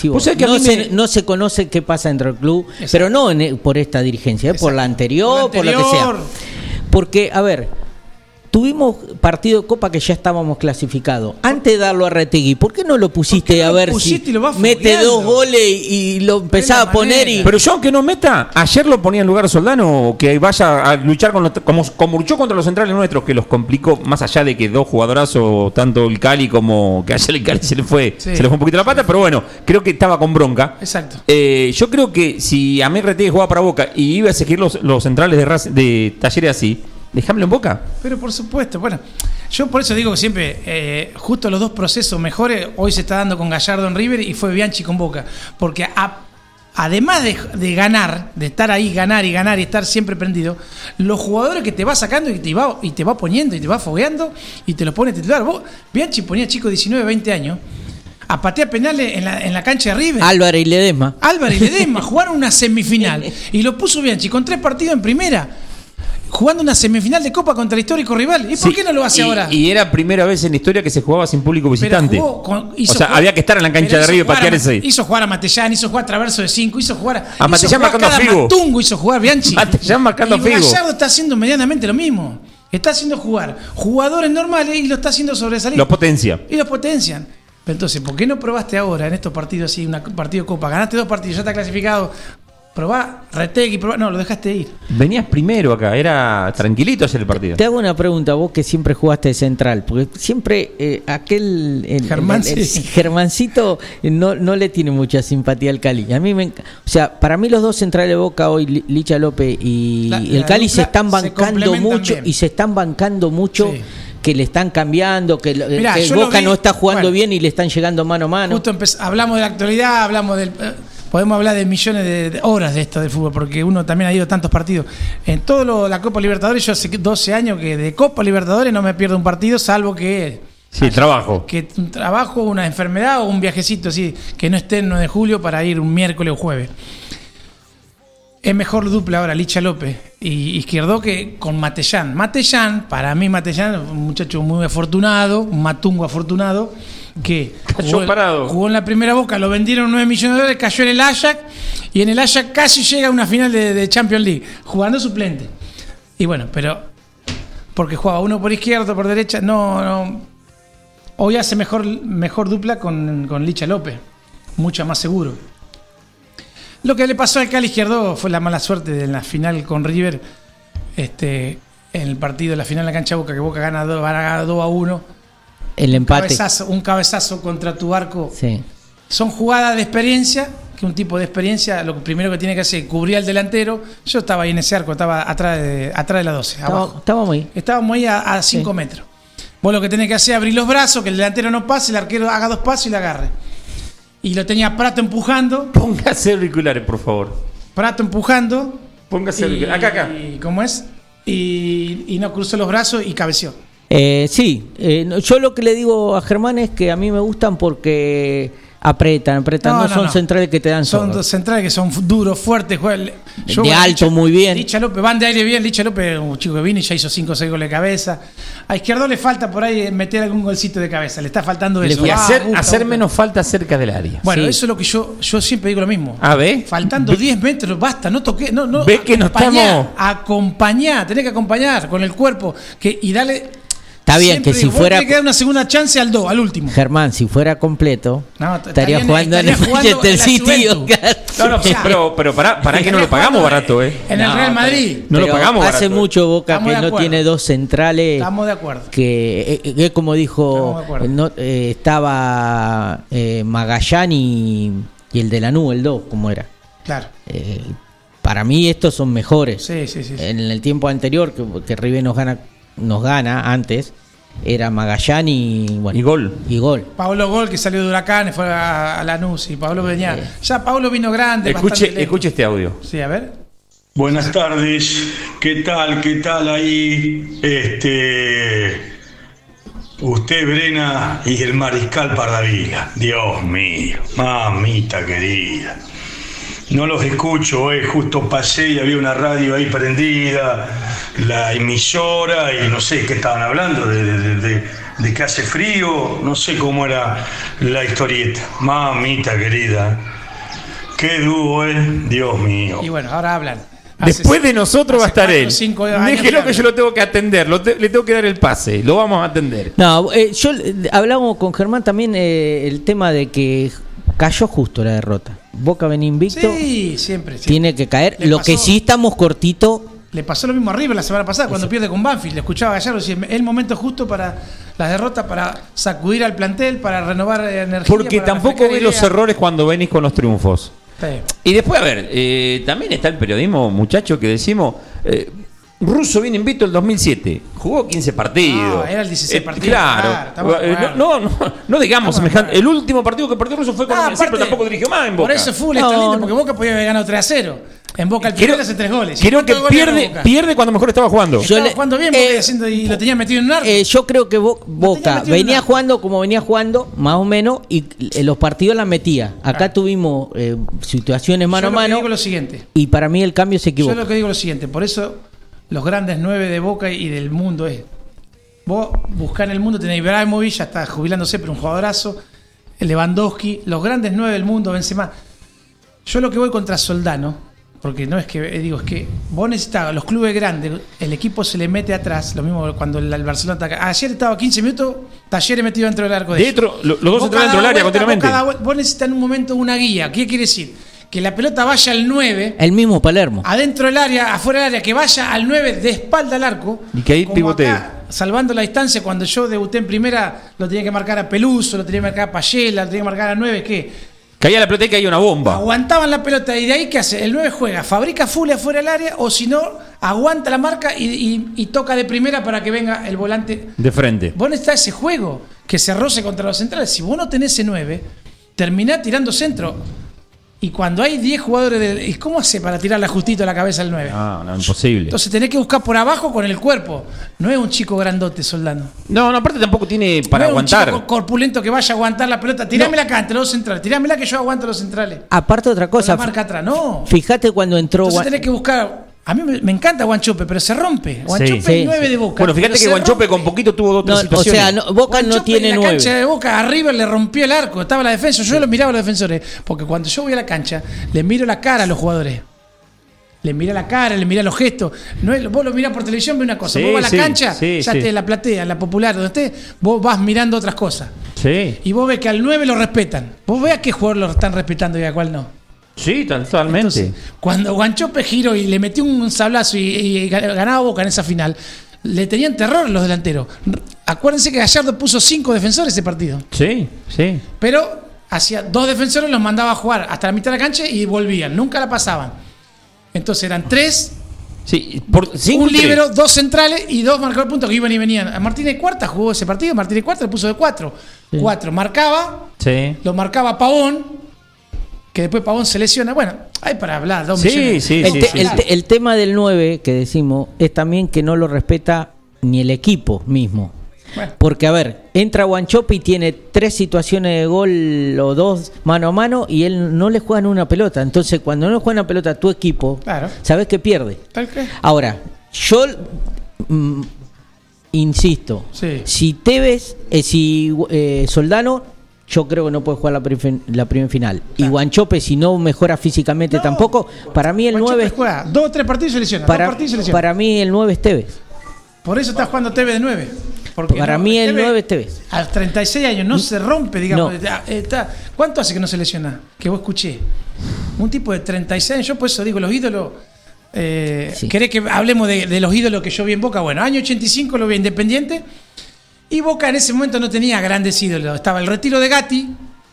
se, me- no se conoce qué pasa dentro del club, Exacto. pero no en- por esta dirigencia, eh, por la anterior, por, Por la lo que sea. anterior. Porque, a ver, tuvimos partido de Copa que ya estábamos clasificados. Antes de darlo a Retegui, ¿por qué no lo pusiste no a ver pusiste si lo mete dos goles y lo empezaba a poner y... Pero yo, aunque no meta, ayer lo ponía en lugar de Soldano, que vaya a luchar con los, como, como luchó contra los centrales nuestros, que los complicó, más allá de que dos jugadorazos, tanto el Cali como que ayer el Cali se le fue, Sí. se le fue un poquito la pata, pero bueno, creo que estaba con bronca. Exacto. Eh, yo creo que si a mí Retegui jugaba para Boca y iba a seguir los, los centrales de, de Talleres así, dejámelo en Boca. Pero por supuesto, bueno, yo por eso digo que siempre, eh, justo los dos procesos mejores, hoy se está dando con Gallardo en River y fue Bianchi con Boca. Porque a- además de, de ganar, de estar ahí, ganar y ganar y estar siempre prendido, los jugadores que te va sacando y te va, y te va poniendo y te va fogueando y te los pone titular. Vos, Bianchi ponía chicos de 19, 20 años a patear penales en la, en la cancha de River. Álvaro y Ledesma. Álvaro y Ledesma jugaron una semifinal y lo puso Bianchi con tres partidos en primera, jugando una semifinal de Copa contra el histórico rival. ¿Y por qué no lo hace y- ahora? Y era primera vez en la historia que se jugaba sin público visitante. con- o sea, jugar- había que estar en la cancha de jugar para patear a- ese. Hizo jugar a Matellán, hizo jugar a Traverso de 5, hizo jugar A hizo Matellán marcando a Figo. Matungo hizo jugar Bianchi. Matellán marcando y a Figo. Gallardo está haciendo medianamente lo mismo. Está haciendo jugar jugadores normales y lo está haciendo sobresalir. Lo potencia. y los potencian. Pero entonces, ¿por qué no probaste ahora en estos partidos así, un partido de Copa? Ganaste dos partidos, ya está clasificado. Probá, Retegui, probá. No, lo dejaste ir. Venías primero acá, era tranquilito ayer el partido. Te hago una pregunta, vos que siempre jugaste de central, porque siempre eh, aquel el- Germán, el- el- sí. Germancito eh, no, no le tiene mucha simpatía al Cali. A mí me, o sea, para mí los dos centrales de Boca hoy, Li- Licha López y La- el la Cali se están bancando mucho bien. y se están bancando mucho. Sí. Que le están cambiando, que, Mirá, que Boca vi- no está jugando bueno. bien y le están llegando mano a mano. Justo hablamos de la actualidad, hablamos del. Podemos hablar de millones de, de horas de esto del fútbol, porque uno también ha ido a tantos partidos. En todo lo- la Copa Libertadores, yo hace 12 años que de Copa Libertadores no me pierdo un partido, salvo que. Sí, el trabajo. Que un trabajo, una enfermedad o un viajecito así, que no esté en 9 de julio para ir un miércoles o jueves. Es mejor dupla ahora Licha López y Izquierdo que con Matellán. Matellán, para mí Matellán, un muchacho muy afortunado, un matungo afortunado, que Cayó parado. jugó en la primera boca, lo vendieron 9 millones de dólares, cayó en el Ajax y en el Ajax casi llega a una final de, de Champions League, jugando suplente. Y bueno, pero porque jugaba uno por izquierda, otro por derecha, no, no. Hoy hace mejor, mejor dupla con, con Licha López, mucho más seguro. Lo que le pasó al Cali Izquierdo fue la mala suerte de la final con River. Este, en el partido la final en la cancha Boca, que Boca gana 2 a 1. El empate. Cabezazo, un cabezazo contra tu arco. Sí. Son jugadas de experiencia, que un tipo de experiencia lo primero que tiene que hacer es cubrir al delantero. Yo estaba ahí en ese arco, estaba atrás de, atrás de la 12, Estaba- abajo. Estábamos ahí. Estábamos ahí a 5 metros. Vos lo que tenés que hacer es abrir los brazos, que el delantero no pase, el arquero haga dos pasos y le agarre. Y lo tenía Prato empujando, Póngase auriculares, por favor. Prato empujando. Póngase y, auriculares. Acá, acá. ¿Cómo es? Y, y no cruzó los brazos y cabeció. Eh, sí, eh, yo lo que le digo a Germán es que a mí me gustan porque apretan, apretan. No, No, no, son no. centrales que te dan Son dos centrales que son duros, fuertes. juegan- De alto, muy bien. Licha López, van de aire bien. Licha López, un chico que vino y ya hizo 5 o 6 goles de cabeza. A Izquierdo le falta por ahí meter algún golcito de cabeza. Le está faltando eso. Y Ah, hacer, gusta, hacer gusta. menos falta cerca del área. Bueno, Sí. eso es lo que yo, yo siempre digo lo mismo. A ver. Faltando 10 metros, basta, no toque, no, no. Ve que no estamos- Acompañar, tenés que acompañar con el cuerpo que, y darle. Está bien siempre que si fuera- que dar una segunda chance al 2, al último. Germán, si fuera completo, No, estaría estaría- jugando en el Manchester City. No, no, pero, pero pará, pará que no lo pagamos barato, ¿eh? En el Real Madrid. No lo pagamos Hace barato. mucho Boca Estamos que no tiene dos centrales. Estamos de acuerdo. que eh, eh, como dijo Estamos de acuerdo. no, eh, estaba eh, Magallán y, y el de la nube el 2 como era Claro. Eh, para mí estos son mejores Sí, sí, sí. sí. en el tiempo anterior que, que River nos gana nos gana antes era Magallán y bueno Y gol. y gol Pablo Gol, que salió de Huracán, fue a, a Lanús y Pablo venía. Ya Pablo vino grande. Escuche, escuche este audio. Sí, a ver. Buenas tardes, ¿qué tal? ¿Qué tal ahí? Este. Usted, Brena, y el mariscal Pardavila. Dios mío, mamita querida. No los escucho, eh. justo pasé y había una radio ahí prendida, la emisora, y no sé qué estaban hablando, de, de- de- de- de que hace frío, no sé cómo era la historieta. Mamita querida, qué dúo, eh. Dios mío. Y bueno, ahora hablan. Hace- Después de nosotros va a estar él. cinco años Déjelo que yo lo tengo que atender. lo te- le tengo que dar el pase. Lo vamos a atender. no eh, yo eh, hablamos con Germán también eh, el tema de que cayó justo la derrota Boca venía invicto Sí, siempre. siempre. tiene que caer Le lo que sí estamos cortito Le pasó lo mismo a River la semana pasada cuando pierde con Banfield. Le escuchaba a Gallardo decir, es el momento justo para las derrotas, para sacudir al plantel, para renovar eh, energía. Porque tampoco ve los errores cuando venís con los triunfos. Sí. Y después, a ver, eh, también está el periodismo, muchacho, que decimos. eh, Russo viene invicto el 2007, jugó 15 partidos. No, era el 16 Eh, partidos, claro, de Eh, no, no, no, no digamos semejante. El último partido que perdió Russo fue con Ah, pero tampoco dirigió más en Boca. Por eso fue No, está lindo, no. porque Boca podía haber ganado 3 a 0. En Boca el primero hace 3 goles. ¿Y Creo que pierde, pierde cuando mejor estaba jugando. Yo Estaba le- jugando bien eh, haciendo- y lo tenía metido en un arco. Eh, yo creo que Bo- Boca venía jugando como venía jugando, más o menos, y eh, los partidos la metía. Acá tuvimos eh, situaciones mano Yo a lo que mano digo lo siguiente. y para mí el cambio se Yo equivocó. lo que digo lo siguiente, por eso los grandes nueve de Boca y del mundo es. Vos buscá en el mundo, tenés Ibrahimovic, ya está jubilándose, pero un jugadorazo. Lewandowski, los grandes nueve del mundo, Benzema. Yo lo que voy contra Soldano, porque no es que eh, digo, es que vos necesitas, los clubes grandes, el equipo se le mete atrás, lo mismo cuando el, el Barcelona ataca. Ayer estaba 15 minutos, Talleres metido dentro del arco de. Dentro, lo- los dos Vos cada dentro del área vos continuamente. vuelta- Vos necesitas en un momento una guía. ¿Qué quiere decir? Que la pelota vaya al 9 El mismo Palermo. adentro del área, afuera del área, que vaya al 9 de espalda al arco. Y que ahí pivotee. salvando la distancia, cuando yo debuté en primera, lo tenía que marcar a Peluso, lo tenía que marcar a Payela, lo tenía que marcar a 9, que Caía la pelota y caía una bomba. aguantaban la pelota y de ahí, ¿qué hace? El 9 juega, fabrica full afuera del área, o si no, aguanta la marca y, y- y toca de primera para que venga el volante. De frente. Vos necesitas ese juego que se roce contra los centrales. Si vos no tenés ese 9, terminás tirando centro. Y cuando hay 10 jugadores de. ¿Y cómo hace para tirarla justito a la cabeza al 9? No, no, imposible. Entonces tenés que buscar por abajo con el cuerpo. No es un chico grandote, Soldano. No, no, aparte tampoco tiene para no aguantar. Es un chico corpulento que vaya a aguantar la pelota. Tirámela acá entre los centrales. Tirámela que yo aguanto los centrales. Aparte otra Con cosa, la marca atrás. No. fíjate cuando entró Entonces tenés que buscar. A mí me, me encanta Guanchope, pero se rompe. Guanchope Sí. es 9 de boca. Bueno, fíjate que Guanchope rompe. con poquito tuvo dos o No, o situaciones. sea, no- Boca no Guanchope tiene en la nueve. cancha de Boca, a River le rompió el arco, estaba la defensa, yo lo miraba a los defensores, porque cuando yo voy a la cancha, le miro la cara a los jugadores. Le mira la cara, le mira los gestos. No es- vos lo mirás por televisión, ve una cosa. Sí, vos vas a la sí, cancha, sí, ya sí. te la platea, la popular, donde estés, vos vas mirando otras cosas. Sí, Y vos ves que al 9 lo respetan. Vos ves a qué jugador lo están respetando y a cuál no. Sí, totalmente. Entonces, cuando Guanchope giró y le metió un sablazo y, y ganaba Boca en esa final, le tenían terror los delanteros. Acuérdense que Gallardo puso cinco defensores ese partido. sí, sí. Pero hacía dos defensores, los mandaba a jugar hasta la mitad de la cancha y volvían, nunca la pasaban. Entonces eran tres, Sí, por cinco un libero, dos centrales y dos marcadores puntos que iban y venían. Martínez Cuarta jugó ese partido, Martínez Cuarta le puso de cuatro. Cuatro, marcaba, Sí. lo marcaba Pavón, que después Pavón se lesiona. Bueno, hay para hablar, dos Sí, millones. sí, el, sí, te- sí, el sí. te- el tema del 9 que decimos es también que no lo respeta ni el equipo mismo. Porque, a ver, entra Guanchope y tiene tres situaciones de gol o dos mano a mano y él no le juegan una pelota. Entonces, cuando no le juegan una pelota a tu equipo, Claro. sabes que pierde. Tal que- Ahora, yo mm, insisto, Sí. si Tevez, eh, si eh, Soldano, yo creo que no puede jugar la, la primera final. Y Guanchope, si no mejora físicamente tampoco, para mí el Guanchope 9 juega dos o tres partidos y se lesiona. para, dos partidos y se lesiona. para mí el 9 es Tevez. Por eso está jugando TV de 9. Porque Para no, mí el Tevez 9 es Tevez. A los 36 años no se rompe, digamos. No. Está- está- ¿Cuánto hace que no se lesiona? Que vos escuché. Un tipo de 36 años, yo por eso digo, los ídolos. Eh, ¿Querés que hablemos de, de los ídolos que yo vi en Boca? Bueno, año 85 lo vi Independiente. Y Boca en ese momento no tenía grandes ídolos. Estaba el retiro de Gatti.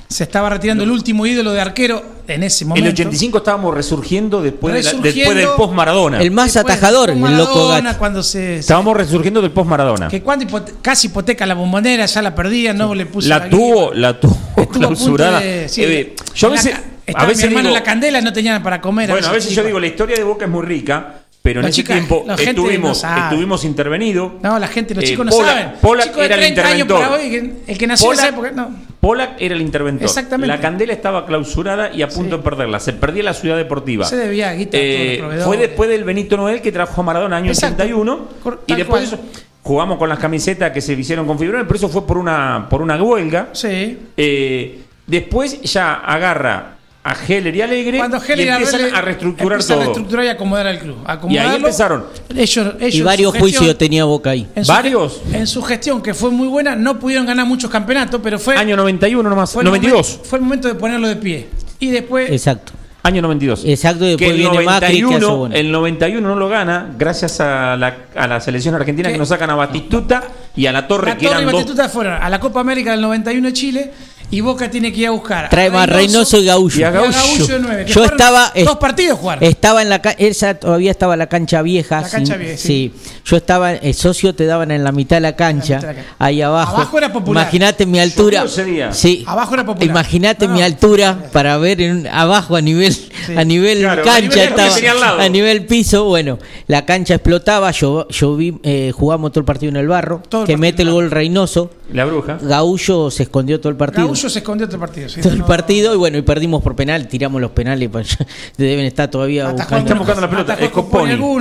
Se estaba retirando el último ídolo de arquero en ese En momento. el 85 estábamos resurgiendo después, de la- Resurgiendo. después del post-Maradona. El más Después, atajador, el loco Maradona, Gatti. Cuando se, Estábamos resurgiendo del post-Maradona. que cuando hipote- casi hipoteca la bombonera, ya la perdía, no le puso La tuvo, la tuvo Estuvo a clausurada. de- sí, Eh, yo a la veces, a estaba veces mi hermano digo, en la candela, no tenían para comer. bueno, a veces yo chicos. digo, la historia de Boca es muy rica, pero en La ese chica- tiempo estuvimos, no estuvimos intervenidos. No, la gente, los Eh, chicos no Pola- saben. De era el 30 años interventor. hoy, el que nació en esa época, no. Polak era el interventor. Exactamente. La candela estaba clausurada y a punto de perderla. Se perdía la ciudad deportiva. Se debía guita Eh, fue después del Benito Noel que trajo a Maradona año Exacto. 81 y tal después de cual. eso jugamos con las camisetas que se hicieron con fibrones, pero eso fue por una por una huelga. Sí. Eh, después ya agarra a Heller y Alegre Cuando Heller y empiezan Alegre a reestructurar empiezan todo. a reestructurar y acomodar al club. y ahí empezaron. Ellos, ellos Y varios su gestión- juicios tenía Boca ahí. en su ¿Varios? ge- En su gestión, que fue muy buena, no pudieron ganar muchos campeonatos, pero fue. Año 91 nomás, fue el 92. momento- fue el momento de ponerlo de pie. Y después. Exacto. Año 92. Exacto, y después que el viene Macri, que hace 91, bueno. el 91 no lo gana gracias a la, a la selección argentina que nos sacan a Batistuta y a la Torre La que Torre y eran dos. Batistuta fueron a la Copa América del 91 de Chile y Boca tiene que ir a buscar. a Trae más Reynoso y Gaullo. y a Gaullo de nueve, que Yo fueron estaba. eh, Dos partidos jugaron. Estaba en la esa todavía estaba la cancha vieja. La cancha vieja, sí. Yo estaba, el socio te daban en la mitad de la cancha, mitad de la cancha. ahí abajo. Abajo era popular. Imagínate mi altura. Sí. Abajo era popular. Imagínate mi altura para ver en- abajo a nivel a nivel Claro, a cancha nivel estaba a nivel piso. Bueno, la cancha explotaba. Yo, yo vi, eh, jugamos todo el partido en el barro. Todo que mete el gol Reynoso. La bruja. Gaullo se escondió todo el partido. Gaullo se escondió otro partido. sí, todo el partido y bueno, y perdimos por penal, tiramos los penales, pues, deben estar todavía Atajó buscando. Están buscando la pelota.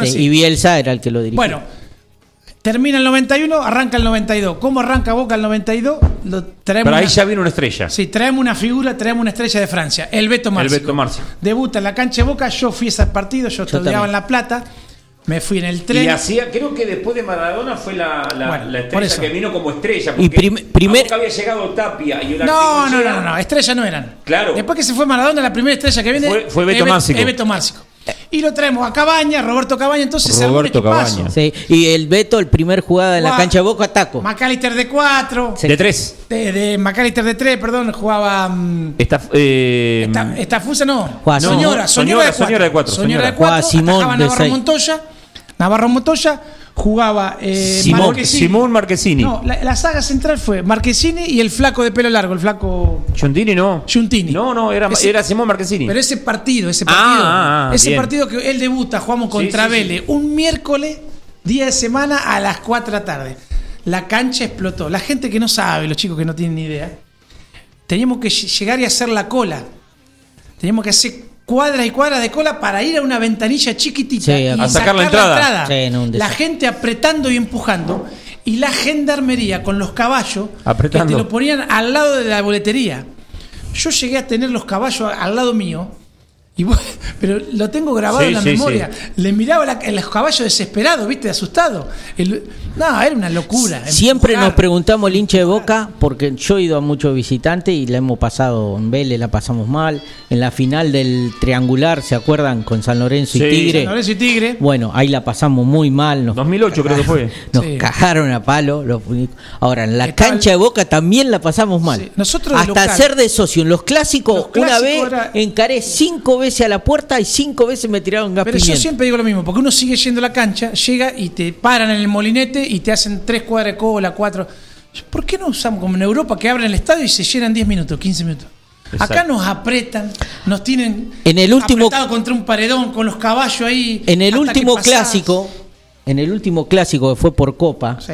Sí, sí. Y Bielsa era el que lo dirigía. Bueno, termina el 91, arranca el 92. ¿Cómo arranca Boca el 92? Lo traemos Pero ahí una- ya vino una estrella. Sí, traemos una figura, traemos una estrella de Francia, el Beto el Marcio. Beto Marcio. Debuta en la cancha de Boca, yo fui a ese partido, yo, estudiaba también. en La Plata, me fui en el tren. Y hacía, creo que después de Maradona fue la, la, Bueno, la estrella que vino como estrella. Y porque prim- primer- había llegado Tapia y una No, no, no, no, no, estrella no eran. Claro. Después que se fue Maradona, la primera estrella que viene Fue- fue Beto Márcico. Y lo traemos a Cabaña, Roberto Cabaña, entonces Roberto equipazo. Cabaña. Sí, y el Beto, el primer jugada en la cancha de Boca, taco. McAllister de 4, Sí. De tres. de, de McAllister de 3, perdón, jugaba. mm, Esta, eh, Esta, esta fusa no. Soñora. Soñora, Soñora, de cuatro. Soñora de cuatro, Soñora de Soñora. cuatro. Juan Simón atajaba de. Montoya. Navarro Montoya jugaba eh, Simón, Marquesini. Simón Marquesini. No, la, la saga central fue Marquesini y el flaco de pelo largo, el flaco Giuntini no. Giuntini. No, no, era, Ese- era Simón Marquesini. Pero ese partido, ese Ah, partido, ah, ah, ese bien. partido que él debuta, jugamos contra sí, sí. Vélez, un miércoles, día de semana a las 4 de la tarde. La cancha explotó. La gente que no sabe, los chicos que no tienen ni idea, teníamos que ll- llegar y hacer la cola. Teníamos que hacer cuadras y cuadras de cola para ir a una ventanilla chiquitita Sí, y a sacar la entrada. Sí, no, un la gente apretando y empujando y la gendarmería con los caballos Apretando. que te lo ponían al lado de la boletería. Yo llegué a tener los caballos al lado mío, y vos- pero lo tengo grabado Sí, en la sí, memoria. Le miraba la- los caballos desesperados, ¿viste? Asustado. El- no, era una locura. Siempre Empujar. nos preguntamos el hincha de Boca, porque yo he ido a muchos visitantes y la hemos pasado en Vélez, la pasamos mal. En la final del triangular, ¿se acuerdan? Con San Lorenzo Sí, y Tigre. San Lorenzo y Tigre. Bueno, ahí la pasamos muy mal. Nos, 2008 creo que fue. nos Sí. cagaron a palo. los. Ahora, en la cancha el- de Boca también la pasamos mal. Sí, nosotros Hasta local- ser de socio. En los clásicos, Los una vez era- encaré cinco veces a la puerta y cinco veces me tiraron gas Pero yo siempre digo lo mismo, porque uno sigue yendo a la cancha, llega y te paran en el molinete y te hacen tres cuadras de cola, cuatro. ¿Por qué no usamos como en Europa que abren el estadio y se llenan 10 minutos, 15 minutos? Exacto. Acá nos apretan, nos tienen En el último- apretado contra un paredón con los caballos ahí. En el último clásico, en el último clásico que fue por Copa, Sí.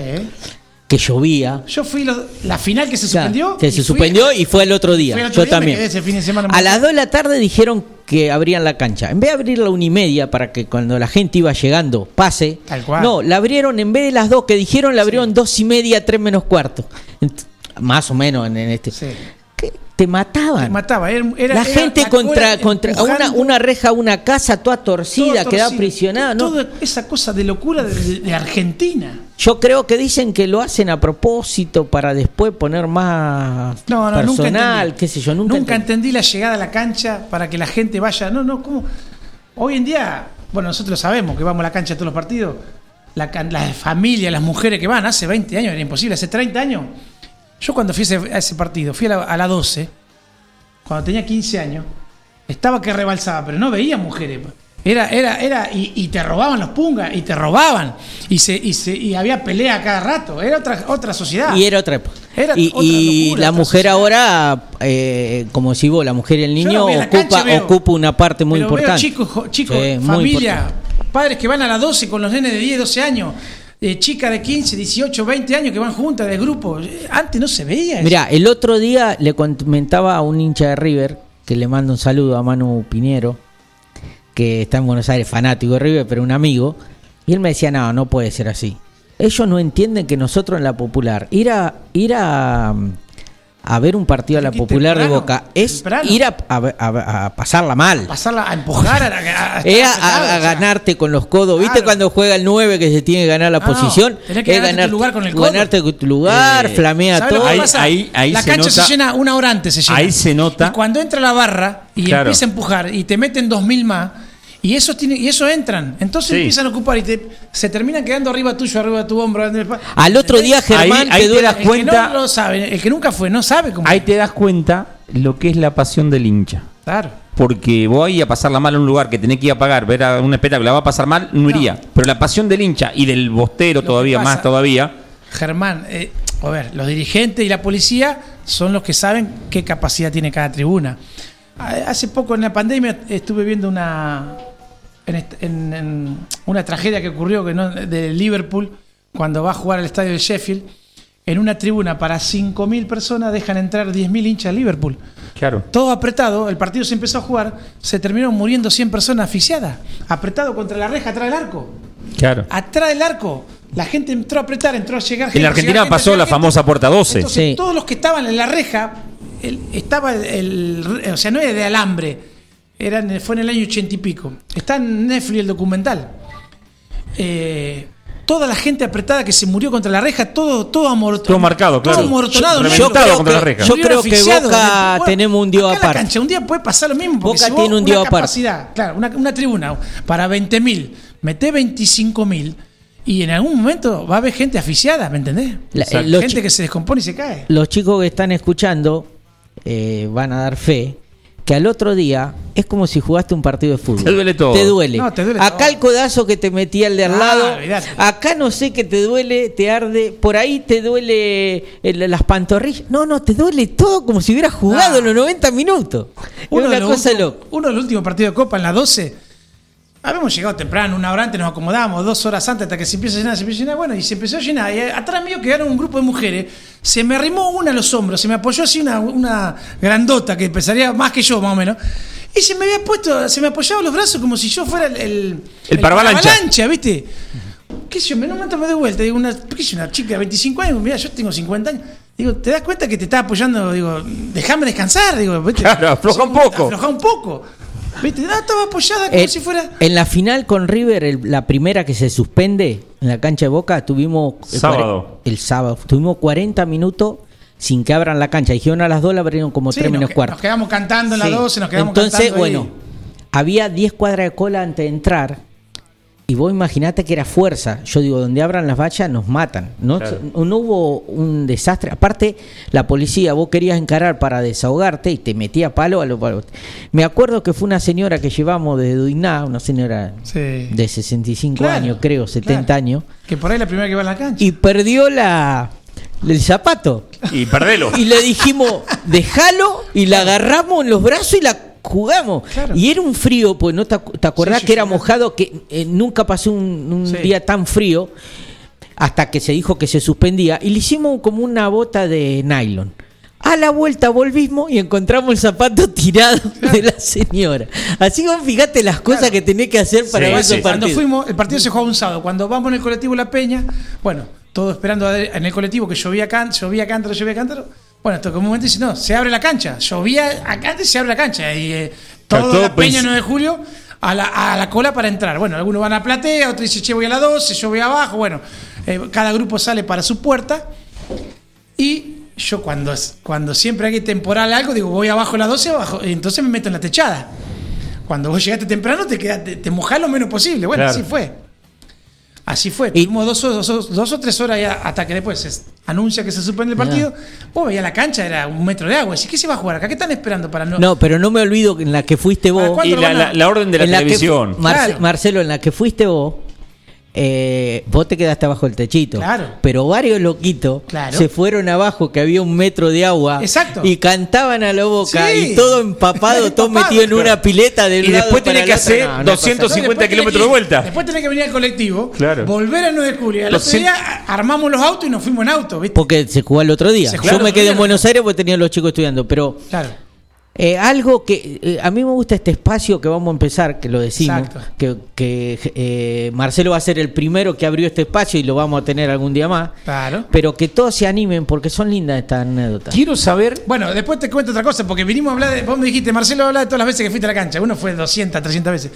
Que llovía. Yo fui lo- la final que se Claro, suspendió. que se fui- suspendió y fue el otro día. fui el otro Yo día, también. quedé ese fin de semana A las 2 de la tarde dijeron que abrían la cancha. En vez de abrirla a una y media para que cuando la gente iba llegando pase. Tal cual. No, la abrieron en vez de las dos que dijeron, la abrieron dos y media, tres menos cuarto. Más o menos en, en este. ¿Qué? Te mataban. Te mataba. Era, era- la gente la contra, contra una, una reja, una casa toda torcida, quedaba prisionada. ¿no? Toda esa cosa de locura de, de Argentina. Yo creo que dicen que lo hacen a propósito para después poner más No, no, personal, qué sé yo, nunca, Nunca entendí la llegada a la cancha para que la gente vaya. No, no, ¿cómo? Hoy en día, bueno, nosotros sabemos que vamos a la cancha todos los partidos. La, las familias, las mujeres que van, hace 20 años era imposible, hace 30 años. Yo cuando fui a ese, partido, fui a la, a la 12, cuando tenía 15 años, estaba que rebalsaba, pero no veía mujeres. Era, era, era, y, y te robaban los pungas, y te robaban, y se, y se, y había pelea cada rato. Era otra, otra sociedad. Y era otra época. Era y otra y locura, la otra mujer ahora, eh, como si vos, la mujer y el niño ocupa, cancha, veo- ocupa una parte muy Pero veo importante. chicos, chicos, Sí, familia, padres que van a las 12 con los nenes de 10, 12 años, eh, chicas de 15, 18, 20 años que van juntas de grupo. Antes no se veía. Mira, el otro día le comentaba a un hincha de River, que le mando un saludo a Manu Piñero, que está en Buenos Aires, fanático de River, pero un amigo, y él me decía, no, no puede ser así. Ellos no entienden que nosotros en la popular, ir a, ir a, a ver un partido a la popular de Boca es temprano. ir a, a- a- a pasarla mal. pasarla a empujar, a, a- a- Es a, estar a- a apretado, o sea, ganarte con los codos. ¿Viste cuando juega el 9 que se tiene que ganar la No, no, posición? tenés que es ganarte tu lugar con el codo. ganarte tu lugar, Eh, flamea ¿sabes lo todo. pasa? la cancha se llena una hora antes. Se llena. Ahí se nota. Y cuando entra la barra y Claro. empieza a empujar y te meten 2000 más. Y eso tiene, y eso entran. Entonces Sí. empiezan a ocupar y te, se terminan quedando arriba tuyo, arriba de tu hombro. Al otro día, Germán, Ahí- ahí te te duele- das El cuenta- que no lo sabe, el que nunca fue, no sabe cómo. Ahí te das cuenta lo que es la pasión del hincha. Claro. Porque voy a pasarla mal a un lugar que tenés que ir a pagar, ver a un espectáculo, la va a pasar mal, no iría. Pero la pasión del hincha y del bostero Lo todavía más todavía. Germán, eh, a ver, los dirigentes y la policía son los que saben qué capacidad tiene cada tribuna. Hace poco en la pandemia estuve viendo una en, en- en una tragedia que ocurrió que no, de Liverpool cuando va a jugar al estadio de Sheffield. En una tribuna para 5.000 personas dejan entrar 10.000 hinchas de Liverpool. Claro. Todo apretado, el partido se empezó a jugar, se terminaron muriendo 100 personas asfixiadas. Apretado contra la reja atrás del arco. Claro. Atrás del arco. La gente entró a apretar, entró a llegar gente. En la Argentina gente, pasó la gente. famosa puerta 12. Entonces, todos los que estaban en la reja, el- estaba el, el- O sea, no era de alambre. Eran, fue en el año ochenta y pico. Está en Netflix el documental. Eh, toda la gente apretada que se murió contra la reja, todo, todo amortonado. Todo marcado, claro. Todo amortonado. Yo- Creo contra que- la reja. Yo murieron creo que asfixiados. Boca Bueno, tenemos un dios aparte. cancha, un día puede pasar lo mismo. Boca si tiene un dios aparte. capacidad, claro, una, una tribuna para 20.000, meté 25.000 y en algún momento va a haber gente asfixiada, ¿me entendés? La- gente que se descompone y se cae. Los chicos que están escuchando eh, van a dar fe que al otro día es como si jugaste un partido de fútbol. Te duele todo. Te duele. No, te duele Acá todo. el codazo que te metía el de al Ah, lado. Acá no sé qué te duele, te arde. Por ahí te duele el- las pantorrillas. No, no, te duele todo como si hubieras jugado Ah. en los 90 minutos. Uno es una cosa loca. uno de los últimos partidos de Copa en la 12. Habíamos llegado temprano, una hora antes nos acomodamos, dos horas antes hasta que se empieza a llenar, se empieza a llenar, bueno, y se empezó a llenar. Y atrás mío quedaron un grupo de mujeres, se me arrimó una a los hombros, se me apoyó así una, una grandota que pesaría más que yo, más o menos. Y se me había puesto, se me apoyaba los brazos como si yo fuera el. El, El paravalancha. paravalancha, ¿viste? ¿Qué sé yo? Un momento me doy vuelta, digo, una, ¿qué sé una chica de 25 años, mira, yo tengo 50 años. Digo, ¿te das cuenta que te está apoyando? Digo, déjame descansar, digo, ¿viste? Claro, afloja un poco. Afloja un poco. ¿Viste? No, estaba apoyada como Eh, si fuera. En la final con River, el- la primera que se suspende en la cancha de Boca, tuvimos eh, Sábado. el sábado, tuvimos 40 minutos sin que abran la cancha. Dijeron a las 2 la abrieron como Sí, 3 nos, menos cuarto. nos quedamos cantando en la Sí. 12, nos quedamos Entonces, cantando. ahí. bueno, había 10 cuadras de cola antes de entrar. Y vos imaginate que era fuerza. Yo digo, donde abran las vallas nos matan. No, Claro. no hubo un desastre. Aparte, la policía, vos querías encarar para desahogarte y te metía palo a lo palo. Me acuerdo que fue una señora que llevamos desde Duiná, una señora Sí. de 65 Claro, años, creo, 70 claro. años, Que por ahí la primera que va a la cancha. y perdió la el zapato. Y perdelo. Y le dijimos, déjalo, y la agarramos en los brazos y la jugamos. Claro. Y era un frío, pues no te, te acordás Sí, sí, que era sí. mojado, que eh, nunca pasó un, un Sí. día tan frío. hasta que se dijo que se suspendía y le hicimos como una bota de nylon. A la vuelta volvimos y encontramos el zapato tirado de la señora. Así que vos fíjate las cosas que tenés que hacer para esos Cuando fuimos, el partido se jugaba un sábado. Cuando vamos en el colectivo La Peña, bueno, todo esperando en el colectivo que llovía, can, llovía cántaro, llovía cántaro. Bueno, que un momento dice, no, se abre la cancha. Llovía acá antes se abre la cancha. Y eh, toda todo la Peña pens- 9 de julio a la, a la cola para entrar. Bueno, algunos van a platea, otros dicen, che, voy a la 12, yo voy abajo. Bueno, eh, cada grupo sale para su puerta. Y yo cuando, cuando siempre hay temporal algo, digo, voy abajo a la 12, abajo, y entonces me meto en la techada. Cuando vos llegaste temprano, te, quedás- te, te mojás lo menos posible. Bueno, Claro. así fue. Así fue. Tuvimos dos, o- dos, o- dos o tres horas ya hasta que después se anuncia que se suspende el partido. Vos veías la cancha, era un metro de agua. Así, ¿qué se va a jugar acá? ¿Qué están esperando para no? No, pero no me olvido que en la que fuiste vos. ¿cuándo Y la, van a- la- la orden de la en que televisión. Marce- Claro. Marcelo, en la que fuiste vos, eh, vos te quedaste abajo del techito. Claro. Pero varios loquitos Claro. se fueron abajo, que había un metro de agua. Exacto. Y cantaban a la boca. Sí. Y todo empapado, todo metido en una pileta de Y lado después el que hacer No, no pasa 250 nada. después kilómetros de vuelta. Después tenés que venir al colectivo, Claro. volver al 9 de julio. Al Los otro día armamos los autos y nos fuimos en auto, ¿viste? Porque se jugó el otro día. Yo el me quedé en Buenos Aires porque tenía los chicos estudiando. Pero Claro. Eh, algo que eh, a mí me gusta este espacio que vamos a empezar, que lo decimos, Exacto. que, que, eh, Marcelo va a ser el primero que abrió este espacio y lo vamos a tener algún día más, Claro. pero que todos se animen porque son lindas estas anécdotas. Quiero saber. Bueno, después te cuento otra cosa, porque vinimos a hablar de. Vos me dijiste, Marcelo, habla de todas las veces que fuiste a la cancha. Uno fue 200, 300 veces.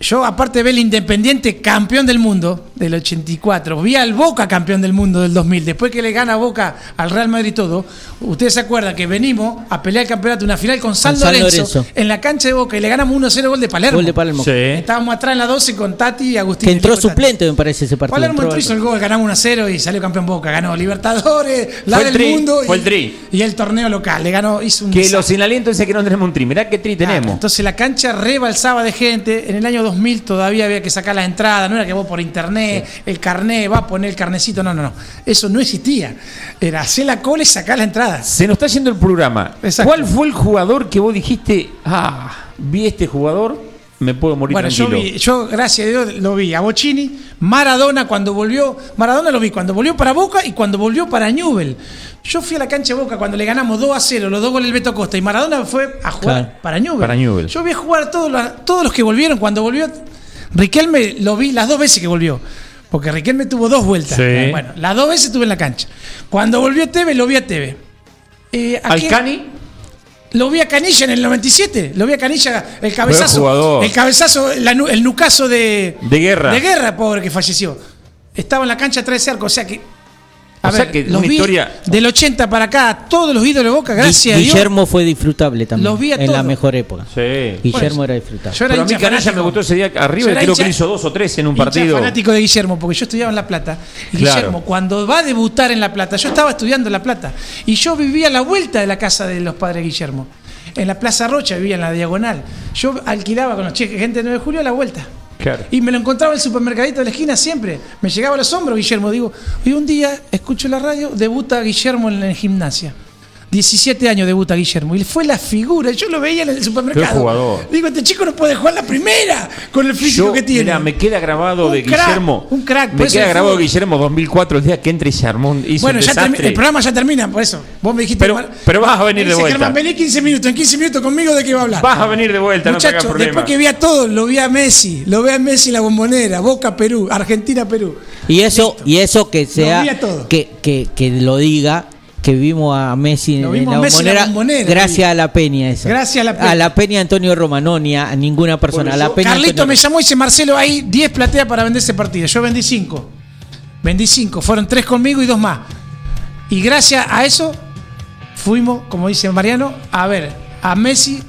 Yo, aparte de ver el Independiente campeón del mundo del 84, vi al Boca campeón del mundo del 2000. Después que le gana Boca al Real Madrid y todo, ustedes se acuerdan que venimos a pelear el campeonato, una final con San, Con San Lorenzo, Lorenzo. en la cancha de Boca y le ganamos 1-0 gol de Palermo. Gol de Palermo. Sí. Estábamos atrás en la 12 con Tati y Agustín. Que entró suplente, me parece, ese partido. Palermo Entró hizo el gol, ganamos 1-0 y salió campeón Boca. Ganó Libertadores, la Fue el del tri, mundo fue y, el tri. y el torneo local. Le ganó, hizo un Que desastre. los sin aliento dicen que no tenemos un tri. Mirá qué tri Claro, tenemos. entonces la cancha rebalsaba de gente. En el año 2000 todavía había que sacar la entrada. No era que vos por internet, el carné, va a poner el carnecito. No, no, no. Eso no existía. Era hacer la cola y sacar la entrada. Se nos está yendo el programa. Exacto. ¿Cuál fue el jugador que vos dijiste, ah, vi este jugador, me puedo morir Bueno, yo, tranquilo? vi, yo, gracias a Dios, lo vi. A Bocini, Maradona cuando volvió. Maradona lo vi cuando volvió para Boca y cuando volvió para Newell. Yo fui a la cancha de Boca cuando le ganamos 2 a 0, los dos goles del Beto Costa. Y Maradona fue a jugar Claro. para Newell. Para Newell's. Yo vi a jugar a todos los, todos los que volvieron. Cuando volvió, Riquelme lo vi las dos veces que volvió. Porque Riquelme tuvo dos vueltas. Sí. Bueno, las dos veces estuve en la cancha. Cuando volvió Tevez, lo vi a Tevez. Eh, ¿a qué- Alcani, lo vi a Canilla en el 97. Lo vi a Canilla, el cabezazo. El cabezazo, la el nucazo de. De guerra. De guerra, pobre que falleció. Estaba en la cancha atrás de arco. O sea que. A O sea ver, que los una vi historia- Del 80 para acá, todos los ídolos de Boca, gracias a Dios. Guillermo fue disfrutable también. Los vi a en la mejor época. Sí. Guillermo era disfrutable. Yo era Pero a mí Canalla me gustó ese día arriba y creo que hincha- le hizo dos o tres en un partido. fanático de Guillermo, porque yo estudiaba en La Plata. Y Claro. Guillermo, cuando va a debutar en La Plata, yo estaba estudiando en La Plata. Y yo vivía a la vuelta de la casa de los padres Guillermo. En la Plaza Rocha vivía en la diagonal. Yo alquilaba con los cheques gente de 9 de julio a la vuelta. Y me lo encontraba en el supermercadito de la esquina siempre. Me llegaba a los hombros Guillermo. Digo, y un día escucho la radio, debuta Guillermo en la gimnasia. 17 años debuta Guillermo. Y fue la figura. Yo lo veía en el supermercado. Qué jugador. Digo, este chico no puede jugar la primera con el físico Yo, que tiene. mirá, me queda grabado Un de crack, Guillermo. un crack, Me queda grabado fútbol. Guillermo 2004, el día que entra y se armó un, hizo bueno, un ya el programa ya termina, por eso. Vos me dijiste. Pero- pero vas a venir de vuelta. Germán, vení 15 minutos. En 15 minutos conmigo, ¿de qué va a hablar? Vas a venir de vuelta, no te Muchachos, problema. después que vi a todos, lo vi a Messi, lo vi a Messi la bombonera, Boca, Perú, Argentina, Perú. Y eso, y eso que sea, vi a todo. que, que, que lo diga, que vimos a Messi Lo en la Messi bombonera, gracias a la peña esa. Gracias a la Peña. A la peña Antonio Roma, ni a ninguna persona. a la peña Carlito Antonio- me llamó y dice, Marcelo, hay 10 plateas para vender ese partido. Yo vendí 5. Vendí 5. Fueron 3 conmigo y 2 más. Y gracias a eso fuimos, como dice Mariano, a ver a Messi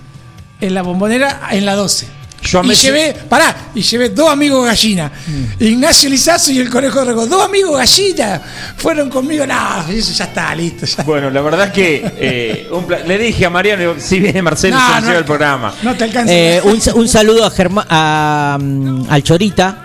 en la bombonera en la 12. Yo y llevé, pará, y llevé dos amigos gallina. Ignacio Lizazo y el conejo de Rego. Dos amigos gallina. Fueron conmigo. No, eso ya está, listo. ya. Bueno, la verdad es que eh, un pla- le dije a Mariano, si viene Marcelo, No, se no, lleva el programa. No te alcanza. Eh, un, un saludo a Germa- a, mm, al Chorita,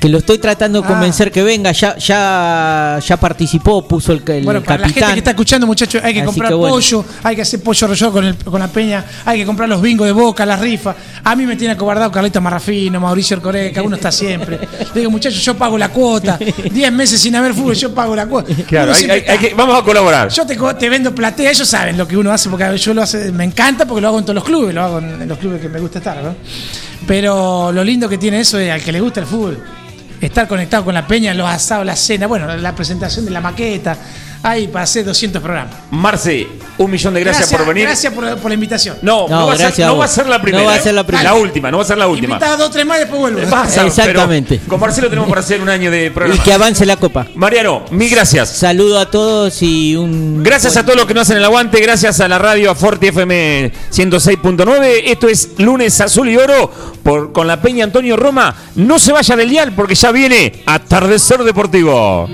que lo estoy tratando de convencer que venga, ya ya ya participó, puso el, el Bueno, para la gente que está escuchando, muchachos, hay que Así comprar que bueno. pollo, hay que hacer pollo relleno con, el- con la peña, hay que comprar los bingos de boca, las rifas. A mí me tiene acobardado Carlito Marrafino, Mauricio Ercoreca, uno está siempre. Le digo, muchachos, yo pago la cuota. Diez meses sin haber fútbol, yo pago la cuota. Claro, hay- que- vamos a colaborar. Yo te, te vendo platea, ellos saben lo que uno hace, porque yo lo hace, me encanta porque lo hago en todos los clubes, lo hago en, en los clubes que me gusta estar, ¿no? Pero lo lindo que tiene eso es al que le gusta el fútbol, estar conectado con la peña, los asados, la cena, bueno, la presentación de la maqueta, ahí para hacer 200 programas. Marce, un millón de gracias, por venir. Gracias por, por la invitación. No, no, No, va a ser, gracias a no vos. va a ser la primera. No va a ¿eh? ser la primera. La última, no va a ser la última. Invitado dos, tres más y después vuelvo. Pasa, Exactamente. Con Marcelo tenemos para hacer un año de Y programa. que avance la copa. Mariano, mil gracias. Saludo a todos y un Gracias a todos los que nos hacen el aguante, gracias a la radio a Forti FM 106.9. Esto es lunes azul y oro por, con la Peña Antonio Roma. No se vaya del dial porque ya viene Atardecer Deportivo.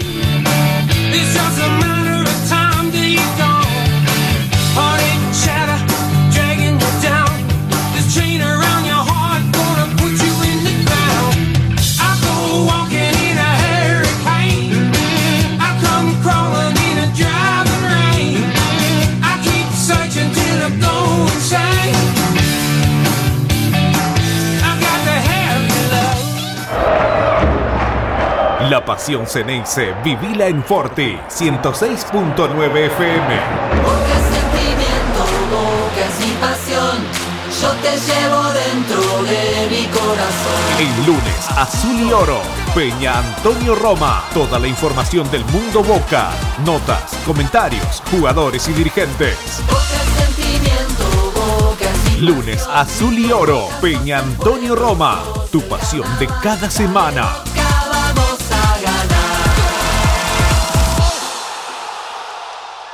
Pasión Ceneice, vivila en Forti 106.9 FM. Porque sentimiento, boca es mi pasión. Yo te llevo dentro de mi corazón. El lunes, Azul y Oro, Peña Antonio Roma. Toda la información del mundo Boca, notas, comentarios, jugadores y dirigentes. Boca es sentimiento, boca es mi Lunes, Azul y Oro, Peña Antonio Roma. Tu pasión de cada semana.